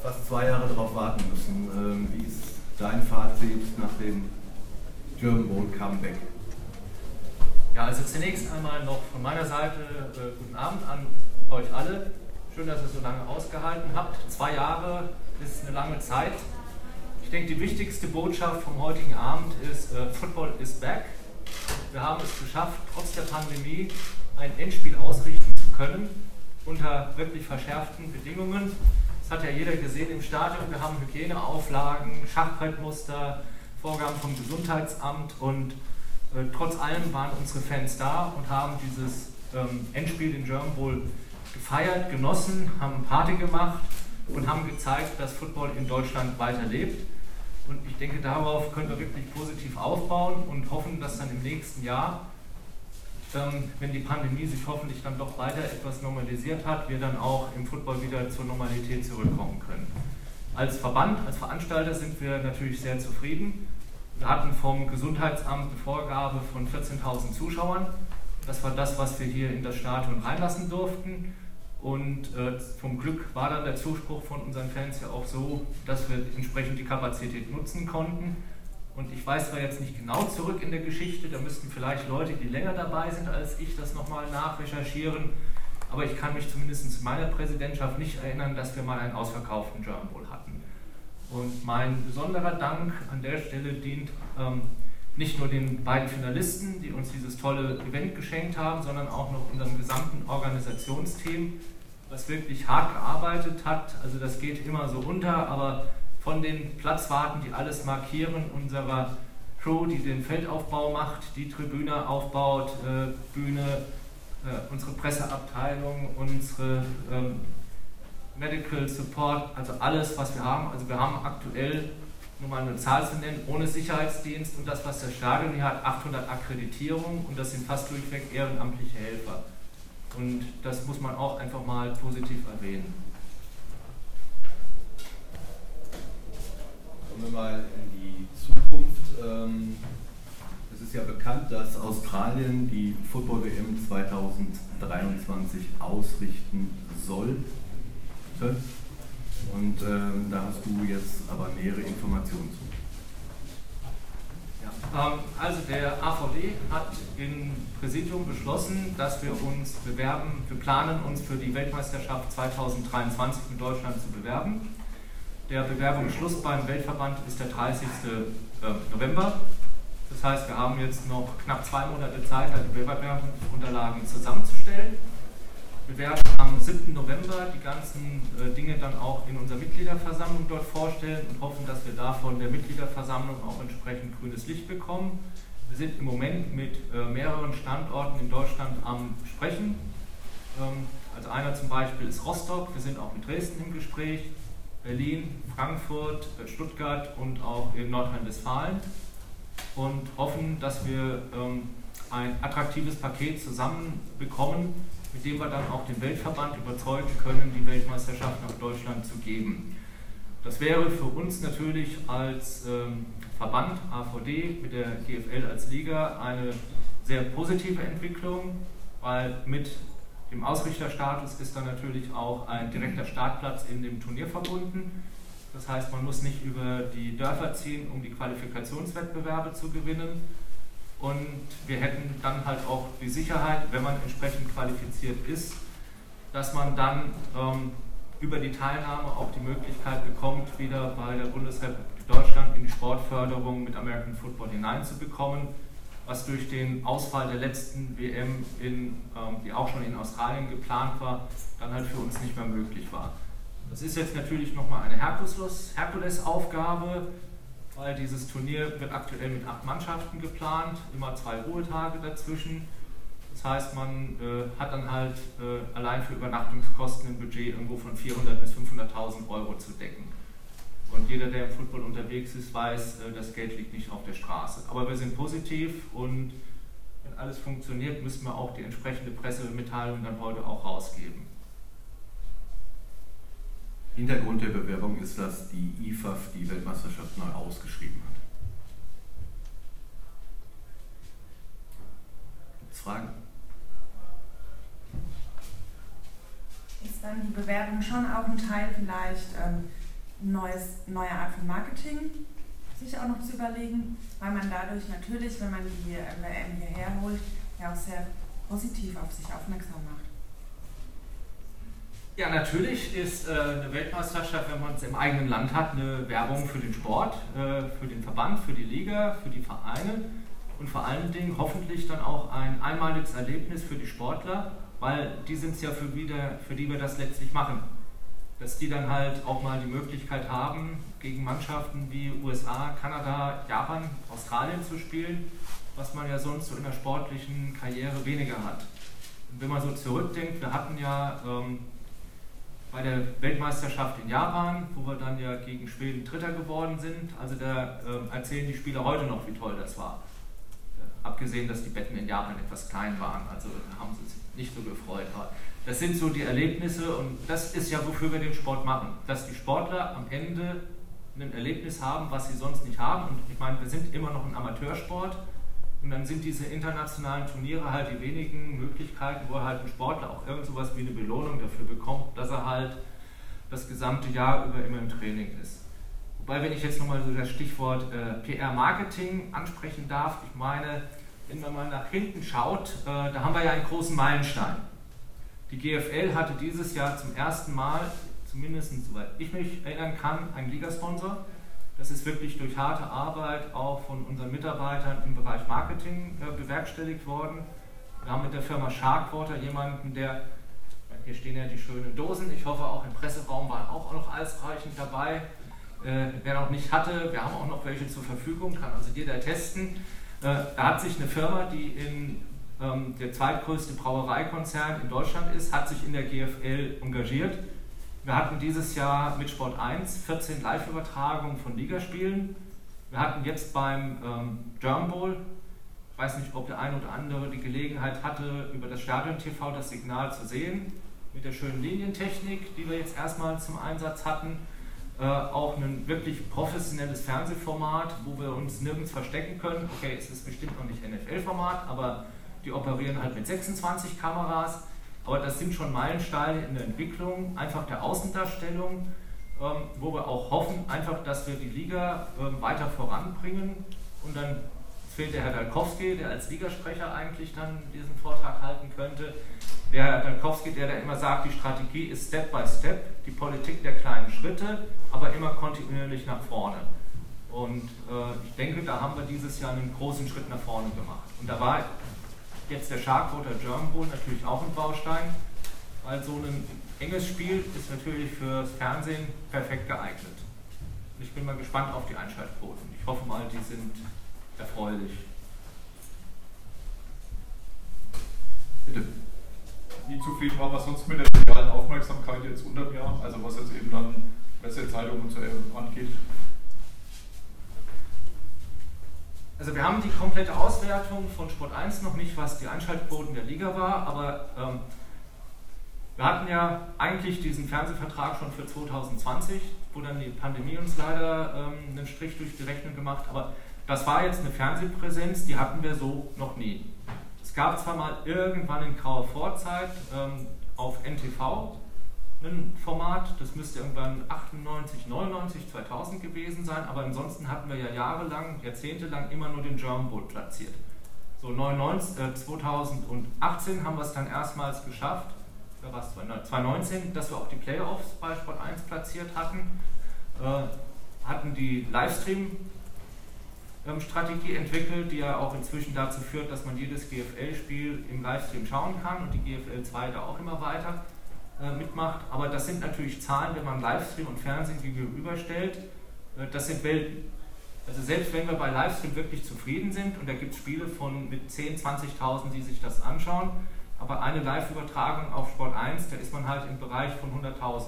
fast zwei Jahre darauf warten müssen. Ähm, wie ist dein Fazit nach dem German Bowl Comeback? Ja, also zunächst einmal noch von meiner Seite äh, guten Abend an euch alle. Schön, dass ihr so lange ausgehalten habt. Zwei Jahre ist eine lange Zeit. Ich denke, die wichtigste Botschaft vom heutigen Abend ist, äh, Football is back. Wir haben es geschafft, trotz der Pandemie ein Endspiel ausrichten zu können, unter wirklich verschärften Bedingungen. Das hat ja jeder gesehen im Stadion. Wir haben Hygieneauflagen, Schachbrettmuster, Vorgaben vom Gesundheitsamt und äh, trotz allem waren unsere Fans da und haben dieses ähm, Endspiel in German Bowl gefeiert, genossen, haben Party gemacht und haben gezeigt, dass Football in Deutschland weiterlebt. Und ich denke, darauf können wir wirklich positiv aufbauen und hoffen, dass dann im nächsten Jahr, ähm, wenn die Pandemie sich hoffentlich dann doch weiter etwas normalisiert hat, wir dann auch im Football wieder zur Normalität zurückkommen können. Als Verband, als Veranstalter sind wir natürlich sehr zufrieden. Wir hatten vom Gesundheitsamt eine Vorgabe von 14.000 Zuschauern. Das war das, was wir hier in das Stadion reinlassen durften. Und äh, vom Glück war dann der Zuspruch von unseren Fans ja auch so, dass wir entsprechend die Kapazität nutzen konnten. Und ich weiß zwar jetzt nicht genau zurück in der Geschichte, da müssten vielleicht Leute, die länger dabei sind als ich, das nochmal nachrecherchieren. Aber ich kann mich zumindest in meiner Präsidentschaft nicht erinnern, dass wir mal einen ausverkauften German Bowl. Und mein besonderer Dank an der Stelle dient ähm, nicht nur den beiden Finalisten, die uns dieses tolle Event geschenkt haben, sondern auch noch unserem gesamten Organisationsteam, was wirklich hart gearbeitet hat. Also das geht immer so unter, aber von den Platzwarten, die alles markieren, unserer Crew, die den Feldaufbau macht, die Tribüne aufbaut, äh, Bühne, äh, unsere Presseabteilung, unsere ähm, Medical Support, also alles, was wir haben. Also wir haben aktuell, nur mal eine Zahl zu nennen, ohne Sicherheitsdienst und das, was der Stadion hier hat, 800 Akkreditierungen und das sind fast durchweg ehrenamtliche Helfer. Und das muss man auch einfach mal positiv erwähnen. Kommen wir mal in die Zukunft. Ähm, es ist ja bekannt, dass Australien die Football WM 2023 ausrichten soll. Und ähm, da hast du jetzt aber nähere Informationen zu. Ja, ähm, also der AVD hat im Präsidium beschlossen, dass wir uns bewerben, wir planen uns für die Weltmeisterschaft 2023 in Deutschland zu bewerben. Der Bewerbungsschluss beim Weltverband ist der 30. Äh, November. Das heißt, wir haben jetzt noch knapp zwei Monate Zeit, die Bewerbungsunterlagen zusammenzustellen. Wir werden am 7. November die ganzen äh, Dinge dann auch in unserer Mitgliederversammlung dort vorstellen und hoffen, dass wir da von der Mitgliederversammlung auch entsprechend grünes Licht bekommen. Wir sind im Moment mit äh, mehreren Standorten in Deutschland am Sprechen. Also einer zum Beispiel ist Rostock, wir sind auch mit Dresden im Gespräch, Berlin, Frankfurt, äh, Stuttgart und auch in Nordrhein-Westfalen und hoffen, dass wir ähm, ein attraktives Paket zusammenbekommen, mit dem wir dann auch den Weltverband überzeugen können, die Weltmeisterschaft nach Deutschland zu geben. Das wäre für uns natürlich als ähm, Verband AVD mit der GFL als Liga eine sehr positive Entwicklung, weil mit dem Ausrichterstatus ist dann natürlich auch ein direkter Startplatz in dem Turnier verbunden. Das heißt, man muss nicht über die Dörfer ziehen, um die Qualifikationswettbewerbe zu gewinnen, und wir hätten dann halt auch die Sicherheit, wenn man entsprechend qualifiziert ist, dass man dann ähm, über die Teilnahme auch die Möglichkeit bekommt, wieder bei der Bundesrepublik Deutschland in die Sportförderung mit American Football hineinzubekommen, was durch den Ausfall der letzten WM, in, ähm, die auch schon in Australien geplant war, dann halt für uns nicht mehr möglich war. Das ist jetzt natürlich nochmal eine Herkulesaufgabe, weil dieses Turnier wird aktuell mit acht Mannschaften geplant, immer zwei Ruhetage dazwischen. Das heißt, man äh, hat dann halt äh, allein für Übernachtungskosten ein Budget irgendwo von 400.000 bis 500.000 Euro zu decken. Und jeder, der im Football unterwegs ist, weiß, äh, das Geld liegt nicht auf der Straße. Aber wir sind positiv und wenn alles funktioniert, müssen wir auch die entsprechende Pressemitteilung dann heute auch rausgeben. Hintergrund der Bewerbung ist, dass die IFAF die Weltmeisterschaft neu ausgeschrieben hat. Gibt es Fragen? Ist dann die Bewerbung schon auch ein Teil vielleicht ähm, neues, neue Art von Marketing sich auch noch zu überlegen, weil man dadurch natürlich, wenn man die WM hierher holt, ja auch sehr positiv auf sich aufmerksam macht. Ja, natürlich ist äh, eine Weltmeisterschaft, wenn man es im eigenen Land hat, eine Werbung für den Sport, äh, für den Verband, für die Liga, für die Vereine und vor allen Dingen hoffentlich dann auch ein einmaliges Erlebnis für die Sportler, weil die sind es ja für, wieder, für die wir das letztlich machen. Dass die dann halt auch mal die Möglichkeit haben, gegen Mannschaften wie USA, Kanada, Japan, Australien zu spielen, was man ja sonst so in der sportlichen Karriere weniger hat. Und wenn man so zurückdenkt, wir hatten ja ähm, bei der Weltmeisterschaft in Japan, wo wir dann ja gegen Schweden Dritter geworden sind. Also da äh, erzählen die Spieler heute noch, wie toll das war. Äh, abgesehen, dass die Betten in Japan etwas klein waren, also haben sie sich nicht so gefreut. Aber das sind so die Erlebnisse und das ist ja, wofür wir den Sport machen. Dass die Sportler am Ende ein Erlebnis haben, was sie sonst nicht haben. Und ich meine, wir sind immer noch ein Amateursport. Und dann sind diese internationalen Turniere halt die wenigen Möglichkeiten, wo halt ein Sportler auch irgend sowas wie eine Belohnung dafür bekommt, dass er halt das gesamte Jahr über immer im Training ist. Wobei, wenn ich jetzt nochmal so das Stichwort äh, PR-Marketing ansprechen darf, ich meine, wenn man mal nach hinten schaut, äh, da haben wir ja einen großen Meilenstein. Die GFL hatte dieses Jahr zum ersten Mal, zumindest soweit ich mich erinnern kann, einen Ligasponsor. Das ist wirklich durch harte Arbeit auch von unseren Mitarbeitern im Bereich Marketing äh, bewerkstelligt worden. Wir haben mit der Firma Sharkwater jemanden, der, hier stehen ja die schönen Dosen, ich hoffe auch im Presseraum waren auch noch ausreichend dabei. Äh, wer noch nicht hatte, wir haben auch noch welche zur Verfügung, kann also jeder testen. Äh, da hat sich eine Firma, die in ähm, der zweitgrößte Brauereikonzern in Deutschland ist, hat sich in der GFL engagiert wir hatten dieses Jahr mit Sport 1 14 Live-Übertragungen von Ligaspielen. Wir hatten jetzt beim ähm, German Bowl, ich weiß nicht, ob der eine oder andere die Gelegenheit hatte, über das Stadion TV das Signal zu sehen, mit der schönen Linientechnik, die wir jetzt erstmal zum Einsatz hatten. Äh, auch ein wirklich professionelles Fernsehformat, wo wir uns nirgends verstecken können. Okay, es ist bestimmt noch nicht NFL-Format, aber die operieren halt mit 26 Kameras. Aber das sind schon Meilensteine in der Entwicklung, einfach der Außendarstellung, ähm, wo wir auch hoffen, einfach, dass wir die Liga ähm, weiter voranbringen. Und dann fehlt der Herr Dalkowski, der als Ligasprecher eigentlich dann diesen Vortrag halten könnte. Der Herr Dalkowski, der da immer sagt, die Strategie ist Step by Step, die Politik der kleinen Schritte, aber immer kontinuierlich nach vorne. Und äh, ich denke, da haben wir dieses Jahr einen großen Schritt nach vorne gemacht. Und da war Jetzt der Sharkwater German Bowl natürlich auch ein Baustein, weil so ein enges Spiel ist natürlich fürs Fernsehen perfekt geeignet. Ich bin mal gespannt auf die Einschaltquoten. Ich hoffe mal, die sind erfreulich. Bitte. Wie zufrieden war man sonst mit der medialen Aufmerksamkeit jetzt unter dem Jahr? Also was jetzt eben dann Pressezeitungen und so angeht? Also wir haben die komplette Auswertung von Sport 1 noch nicht, was die Einschaltquoten der Liga war, aber ähm, wir hatten ja eigentlich diesen Fernsehvertrag schon für 2020, wo dann die Pandemie uns leider ähm, einen Strich durch die Rechnung gemacht, aber das war jetzt eine Fernsehpräsenz, die hatten wir so noch nie. Es gab zwar mal irgendwann in grauer Vorzeit ähm, auf NTV ein Format, das müsste irgendwann 98, 99, 2000 gewesen sein, aber ansonsten hatten wir ja jahrelang, jahrzehntelang immer nur den German Bowl platziert. So 99, äh, 2018 haben wir es dann erstmals geschafft, oder was, 2019, dass wir auch die Playoffs bei Sport 1 platziert hatten, äh, hatten die Livestream-Strategie entwickelt, die ja auch inzwischen dazu führt, dass man jedes GFL-Spiel im Livestream schauen kann und die GFL 2 da auch immer weiter mitmacht. Aber das sind natürlich Zahlen, wenn man Livestream und Fernsehen gegenüberstellt. Äh, das sind Welten. Also selbst wenn wir bei Livestream wirklich zufrieden sind und da gibt es Spiele von mit 10.000, 20.000, die sich das anschauen, aber eine Live-Übertragung auf Sport 1, da ist man halt im Bereich von 100.000.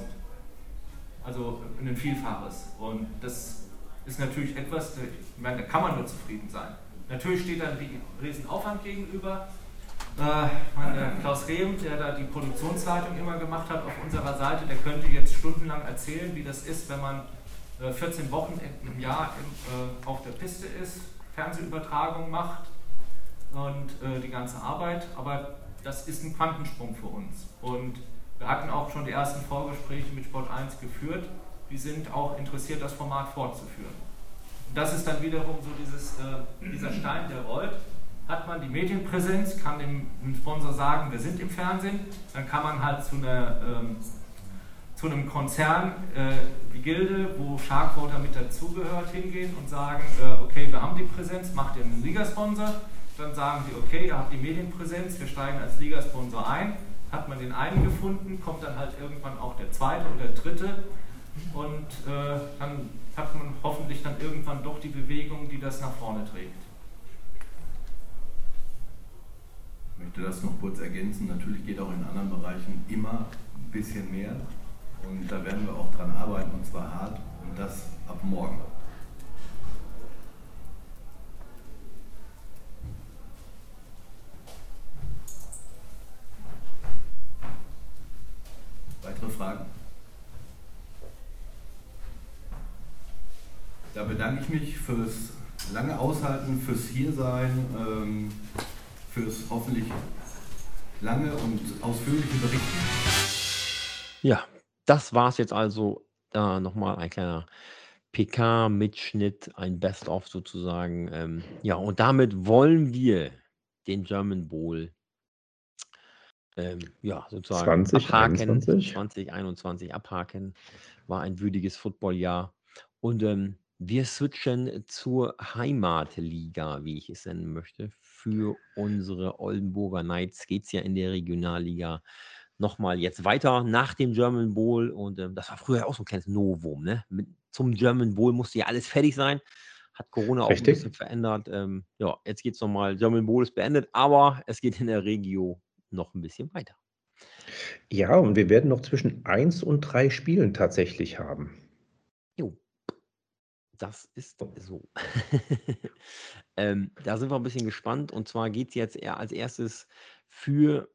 Also ein Vielfaches. Und das ist natürlich etwas, ich meine, da kann man nur zufrieden sein. Natürlich steht dann ein Riesenaufwand gegenüber, äh, Klaus Rehm, der da die Produktionsleitung immer gemacht hat auf unserer Seite, der könnte jetzt stundenlang erzählen, wie das ist, wenn man äh, 14 Wochen im Jahr im, äh, auf der Piste ist, Fernsehübertragung macht und äh, die ganze Arbeit. Aber das ist ein Quantensprung für uns. Und wir hatten auch schon die ersten Vorgespräche mit Sport 1 geführt. Die sind auch interessiert, das Format fortzuführen. Und das ist dann wiederum so dieses, äh, dieser Stein, der rollt hat man die Medienpräsenz, kann dem, Sponsor sagen, wir sind im Fernsehen, dann kann man halt zu, einer, ähm, zu einem Konzern äh, wie Gilde, wo Sharkwater mit dazugehört, hingehen und sagen, äh, okay, wir haben die Präsenz, macht ihr einen Ligasponsor, dann sagen sie, okay, ihr habt die Medienpräsenz, wir steigen als Ligasponsor ein, hat man den einen gefunden, kommt dann halt irgendwann auch der zweite und der dritte. Und äh, dann hat man hoffentlich dann irgendwann doch die Bewegung, die das nach vorne trägt. Ich möchte das noch kurz ergänzen. Natürlich geht auch in anderen Bereichen immer ein bisschen mehr. Und da werden wir auch dran arbeiten und zwar hart und das ab morgen. Weitere Fragen? Da bedanke ich mich fürs lange Aushalten, fürs Hiersein, ähm, fürs hoffentlich lange und ausführliche Berichten. Ja, das war es jetzt also. Da nochmal ein kleiner PK-Mitschnitt, ein Best-of sozusagen. Ähm, ja, und damit wollen wir den German Bowl ähm, ja, sozusagen abhaken. 2021. 2021 abhaken. War ein würdiges Footballjahr. Und ähm, wir switchen zur Heimatliga, wie ich es nennen möchte. Für unsere Oldenburger Knights geht es ja in der Regionalliga nochmal jetzt weiter nach dem German Bowl. Und ähm, das war früher auch so ein kleines Novum. Ne? Mit, zum German Bowl musste ja alles fertig sein. Hat Corona auch ein Richtig. bisschen verändert. Ähm, ja, jetzt geht es nochmal. German Bowl ist beendet, aber es geht in der Regio noch ein bisschen weiter. Ja, und wir werden noch zwischen 1 und 3 Spielen tatsächlich haben. Jo. Das ist so. ähm, da sind wir ein bisschen gespannt. Und zwar geht es jetzt eher als erstes für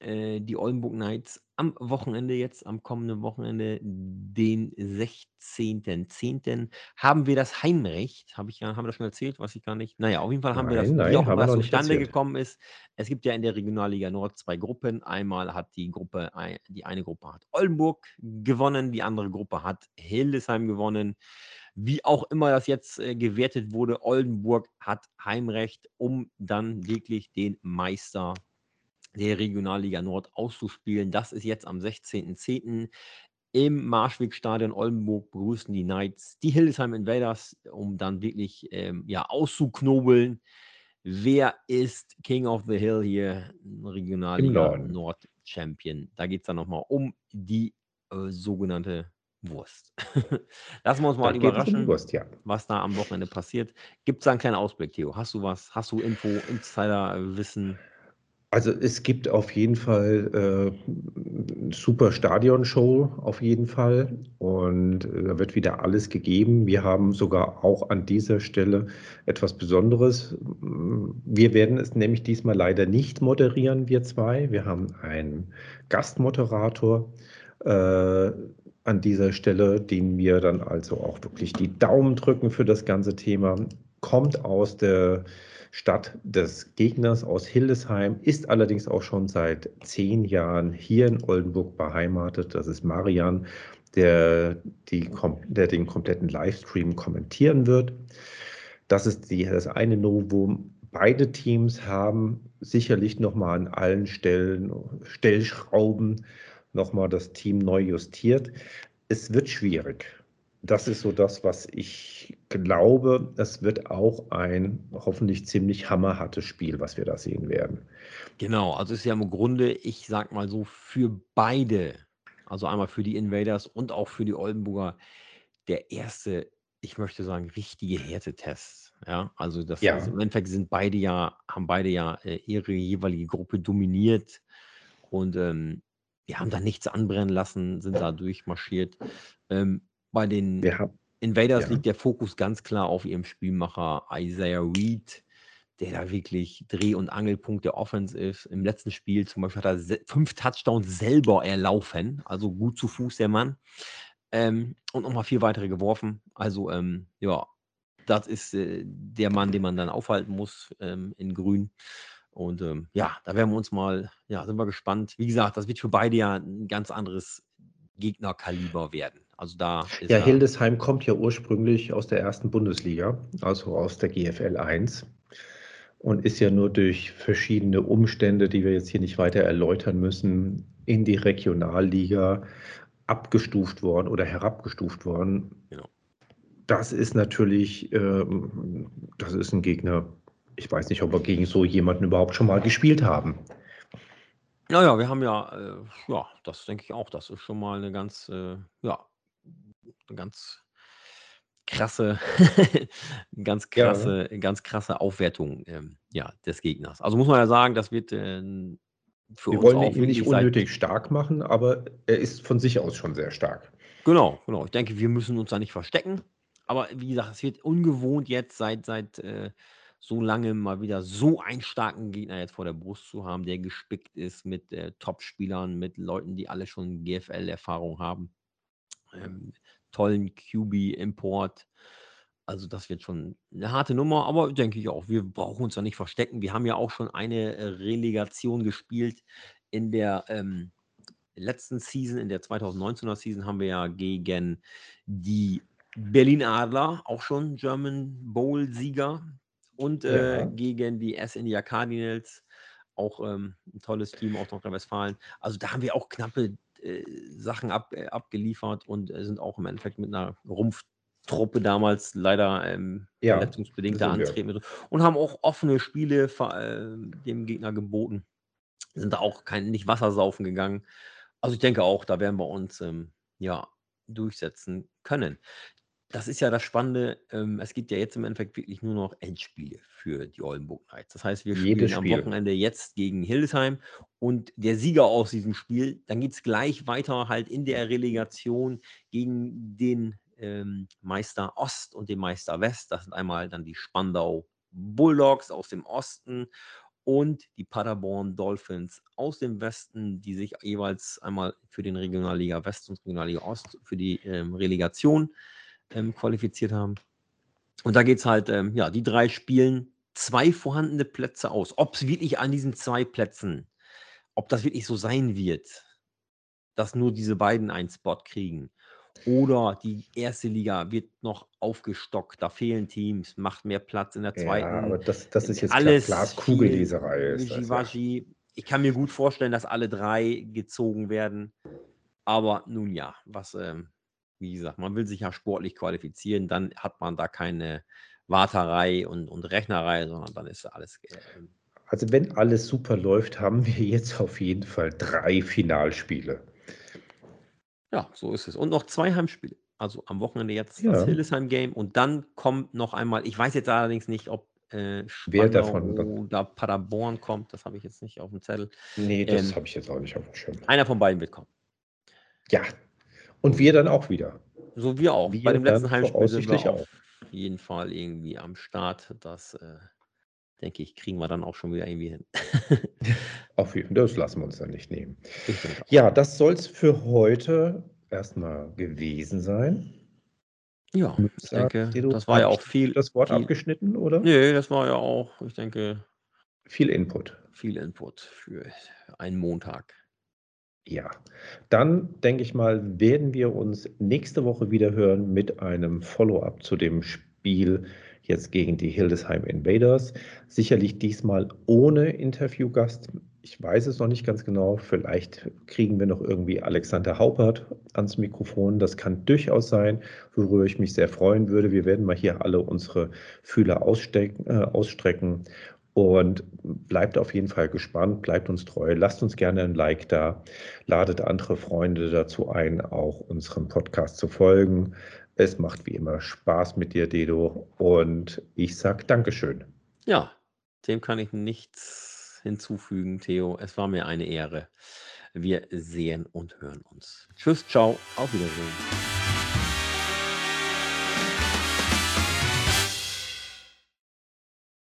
äh, die Oldenburg Knights am Wochenende, jetzt am kommenden Wochenende, den 16.10. haben wir das Heimrecht. Habe ich ja, haben wir das schon erzählt, was ich gar nicht. Naja, auf jeden Fall haben wir das, Nein, wie nein, auch immer zustande erzählt. gekommen ist. Es gibt ja in der Regionalliga Nord zwei Gruppen. Einmal hat die Gruppe, die eine Gruppe hat Oldenburg gewonnen, die andere Gruppe hat Hildesheim gewonnen. Wie auch immer das jetzt äh, gewertet wurde, Oldenburg hat Heimrecht, um dann wirklich den Meister der Regionalliga Nord auszuspielen. Das ist jetzt am 16.10. Im Marschwegstadion Oldenburg begrüßen die Knights die Hildesheim Invaders, um dann wirklich ähm, ja, auszuknobeln. Wer ist King of the Hill hier, Regionalliga. Nord Champion? Da geht es dann nochmal um die äh, sogenannte Wurst. Lassen wir uns mal um überraschen, Wurst, ja. was da am Wochenende passiert. Gibt es da einen kleinen Ausblick, Theo? Hast du was? Hast du Info, Insider-Wissen? Also es gibt auf jeden Fall äh, eine super Stadionshow, auf jeden Fall. Und äh, da wird wieder alles gegeben. Wir haben sogar auch an dieser Stelle etwas Besonderes. Wir werden es nämlich diesmal leider nicht moderieren, wir zwei. Wir haben einen Gastmoderator äh, an dieser Stelle, den wir dann also auch wirklich die Daumen drücken für das ganze Thema. Kommt aus der Stadt des Gegners aus Hildesheim, ist allerdings auch schon seit zehn Jahren hier in Oldenburg beheimatet. Das ist Marian, der, die, der den kompletten Livestream kommentieren wird. Das ist die, das eine Novum. Beide Teams haben sicherlich nochmal an allen Stellen, Stellschrauben nochmal das Team neu justiert. Es wird schwierig. Das ist so das, was ich glaube. Es wird auch ein hoffentlich ziemlich hammerhartes Spiel, was wir da sehen werden. Genau, also ist ja im Grunde, ich sag mal so, für beide, also einmal für die Invaders und auch für die Oldenburger, der erste, ich möchte sagen, richtige Härtetest. Ja, also das Ja. ist, im Endeffekt sind beide ja, haben beide ja äh, ihre jeweilige Gruppe dominiert und ähm, wir haben da nichts anbrennen lassen, sind da durchmarschiert. Ähm, bei den haben, Invaders ja. liegt der Fokus ganz klar auf ihrem Spielmacher Isaiah Reed, der da wirklich Dreh- und Angelpunkt der Offense ist. Im letzten Spiel zum Beispiel hat er fünf Touchdowns selber erlaufen, also gut zu Fuß der Mann. Ähm, und nochmal vier weitere geworfen. Also, ähm, ja, das ist äh, der Mann, den man dann aufhalten muss ähm, in Grün. Und ähm, ja, da werden wir uns mal, ja, sind wir gespannt. Wie gesagt, das wird für beide ja ein ganz anderes Gegnerkaliber werden. Also da ist Ja, ja, Hildesheim kommt ja ursprünglich aus der ersten Bundesliga, also aus der GFL 1. und ist ja nur durch verschiedene Umstände, die wir jetzt hier nicht weiter erläutern müssen, in die Regionalliga abgestuft worden oder herabgestuft worden. Genau. Das ist natürlich, ähm, das ist ein Gegner. Ich weiß nicht, ob wir gegen so jemanden überhaupt schon mal gespielt haben. Naja, wir haben ja, äh, ja, das denke ich auch. Das ist schon mal eine ganz, äh, ja, eine ganz krasse, ganz Ja, krasse, ganz krasse Aufwertung ähm, ja, des Gegners. Also muss man ja sagen, das wird äh, für Wir uns wollen auch ihn nicht unnötig stark machen, aber er ist von sich aus schon sehr stark. Genau, genau. Ich denke, wir müssen uns da nicht verstecken. Aber wie gesagt, es wird ungewohnt jetzt seit, seit äh, so lange mal wieder so einen starken Gegner jetzt vor der Brust zu haben, der gespickt ist mit äh, Top-Spielern, mit Leuten, die alle schon GFL-Erfahrung haben. Ähm, tollen QB-Import. Also das wird schon eine harte Nummer, aber denke ich auch, wir brauchen uns da nicht verstecken. Wir haben ja auch schon eine äh, Relegation gespielt in der ähm, letzten Season, in der 2019er Season haben wir ja gegen die Berlin Adler, auch schon German Bowl-Sieger, und äh, Ja. gegen die S-India Cardinals, auch ähm, ein tolles Team aus Nordrhein-Westfalen. Also da haben wir auch knappe äh, Sachen ab, äh, abgeliefert und äh, sind auch im Endeffekt mit einer Rumpftruppe damals leider ähm, Ja, verletzungsbedingt da wir. antreten müssen und haben auch offene Spiele ver- äh, dem Gegner geboten. Sind da auch kein, nicht Wassersaufen gegangen. Also ich denke auch, da werden wir uns ähm, ja durchsetzen können. Das ist ja das Spannende. Ähm, es gibt ja jetzt im Endeffekt wirklich nur noch Endspiele für die Oldenburg Knights. Das heißt, wir Jedes spielen am Spiel. Wochenende jetzt gegen Hildesheim und der Sieger aus diesem Spiel, dann geht es gleich weiter halt in der Relegation gegen den ähm, Meister Ost und den Meister West. Das sind einmal dann die Spandau Bulldogs aus dem Osten und die Paderborn Dolphins aus dem Westen, die sich jeweils einmal für den Regionalliga West und Regionalliga Ost für die ähm, Relegation ähm, qualifiziert haben. Und da geht es halt, ähm, ja, die drei spielen zwei vorhandene Plätze aus. Ob es wirklich an diesen zwei Plätzen, ob das wirklich so sein wird, dass nur diese beiden einen Spot kriegen. Oder die erste Liga wird noch aufgestockt, da fehlen Teams, macht mehr Platz in der zweiten. Ja, aber das, das ist jetzt Alles Glas Kugelleserei. Ist. Wischiwaschi. Ich kann mir gut vorstellen, dass alle drei gezogen werden. Aber nun ja, was, ähm, wie gesagt, man will sich ja sportlich qualifizieren, dann hat man da keine Warterei und, und Rechnerei, sondern dann ist alles. ähm, Also wenn alles super läuft, haben wir jetzt auf jeden Fall drei Finalspiele. Ja, so ist es. Und noch zwei Heimspiele. Also am Wochenende jetzt Ja. das Hildesheim-Game und dann kommt noch einmal, ich weiß jetzt allerdings nicht, ob äh, Wer davon- oder Paderborn kommt, das habe ich jetzt nicht auf dem Zettel. Nee, das Ähm, habe ich jetzt auch nicht auf dem Schirm. Einer von beiden wird kommen. Ja. Und wir dann auch wieder. So wir auch. Wir Bei dem letzten Heimspiel sind wir auf auch. jeden Fall irgendwie am Start. Das äh, denke ich, kriegen wir dann auch schon wieder irgendwie hin. Auf jeden Fall, das lassen wir uns dann nicht nehmen. Ja, das soll es für heute erstmal gewesen sein. Ja, ich denke, Dedo, das war ja auch viel. Das Wort viel abgeschnitten, oder? nee, das war ja auch, ich denke, Viel Input. viel Input für einen Montag. Ja, dann denke ich mal, werden wir uns nächste Woche wieder hören mit einem Follow-up zu dem Spiel jetzt gegen die Hildesheim Invaders. Sicherlich diesmal ohne Interviewgast. Ich weiß es noch nicht ganz genau. Vielleicht kriegen wir noch irgendwie Alexander Haupert ans Mikrofon. Das kann durchaus sein, worüber ich mich sehr freuen würde. Wir werden mal hier alle unsere Fühler ausstecken, äh, ausstrecken und bleibt auf jeden Fall gespannt, bleibt uns treu, lasst uns gerne ein Like da, ladet andere Freunde dazu ein, auch unserem Podcast zu folgen. Es macht wie immer Spaß mit dir, Dedo, und ich sag Dankeschön. Ja, dem kann ich nichts hinzufügen, Theo. Es war mir eine Ehre. Wir sehen und hören uns. Tschüss, ciao, auf Wiedersehen.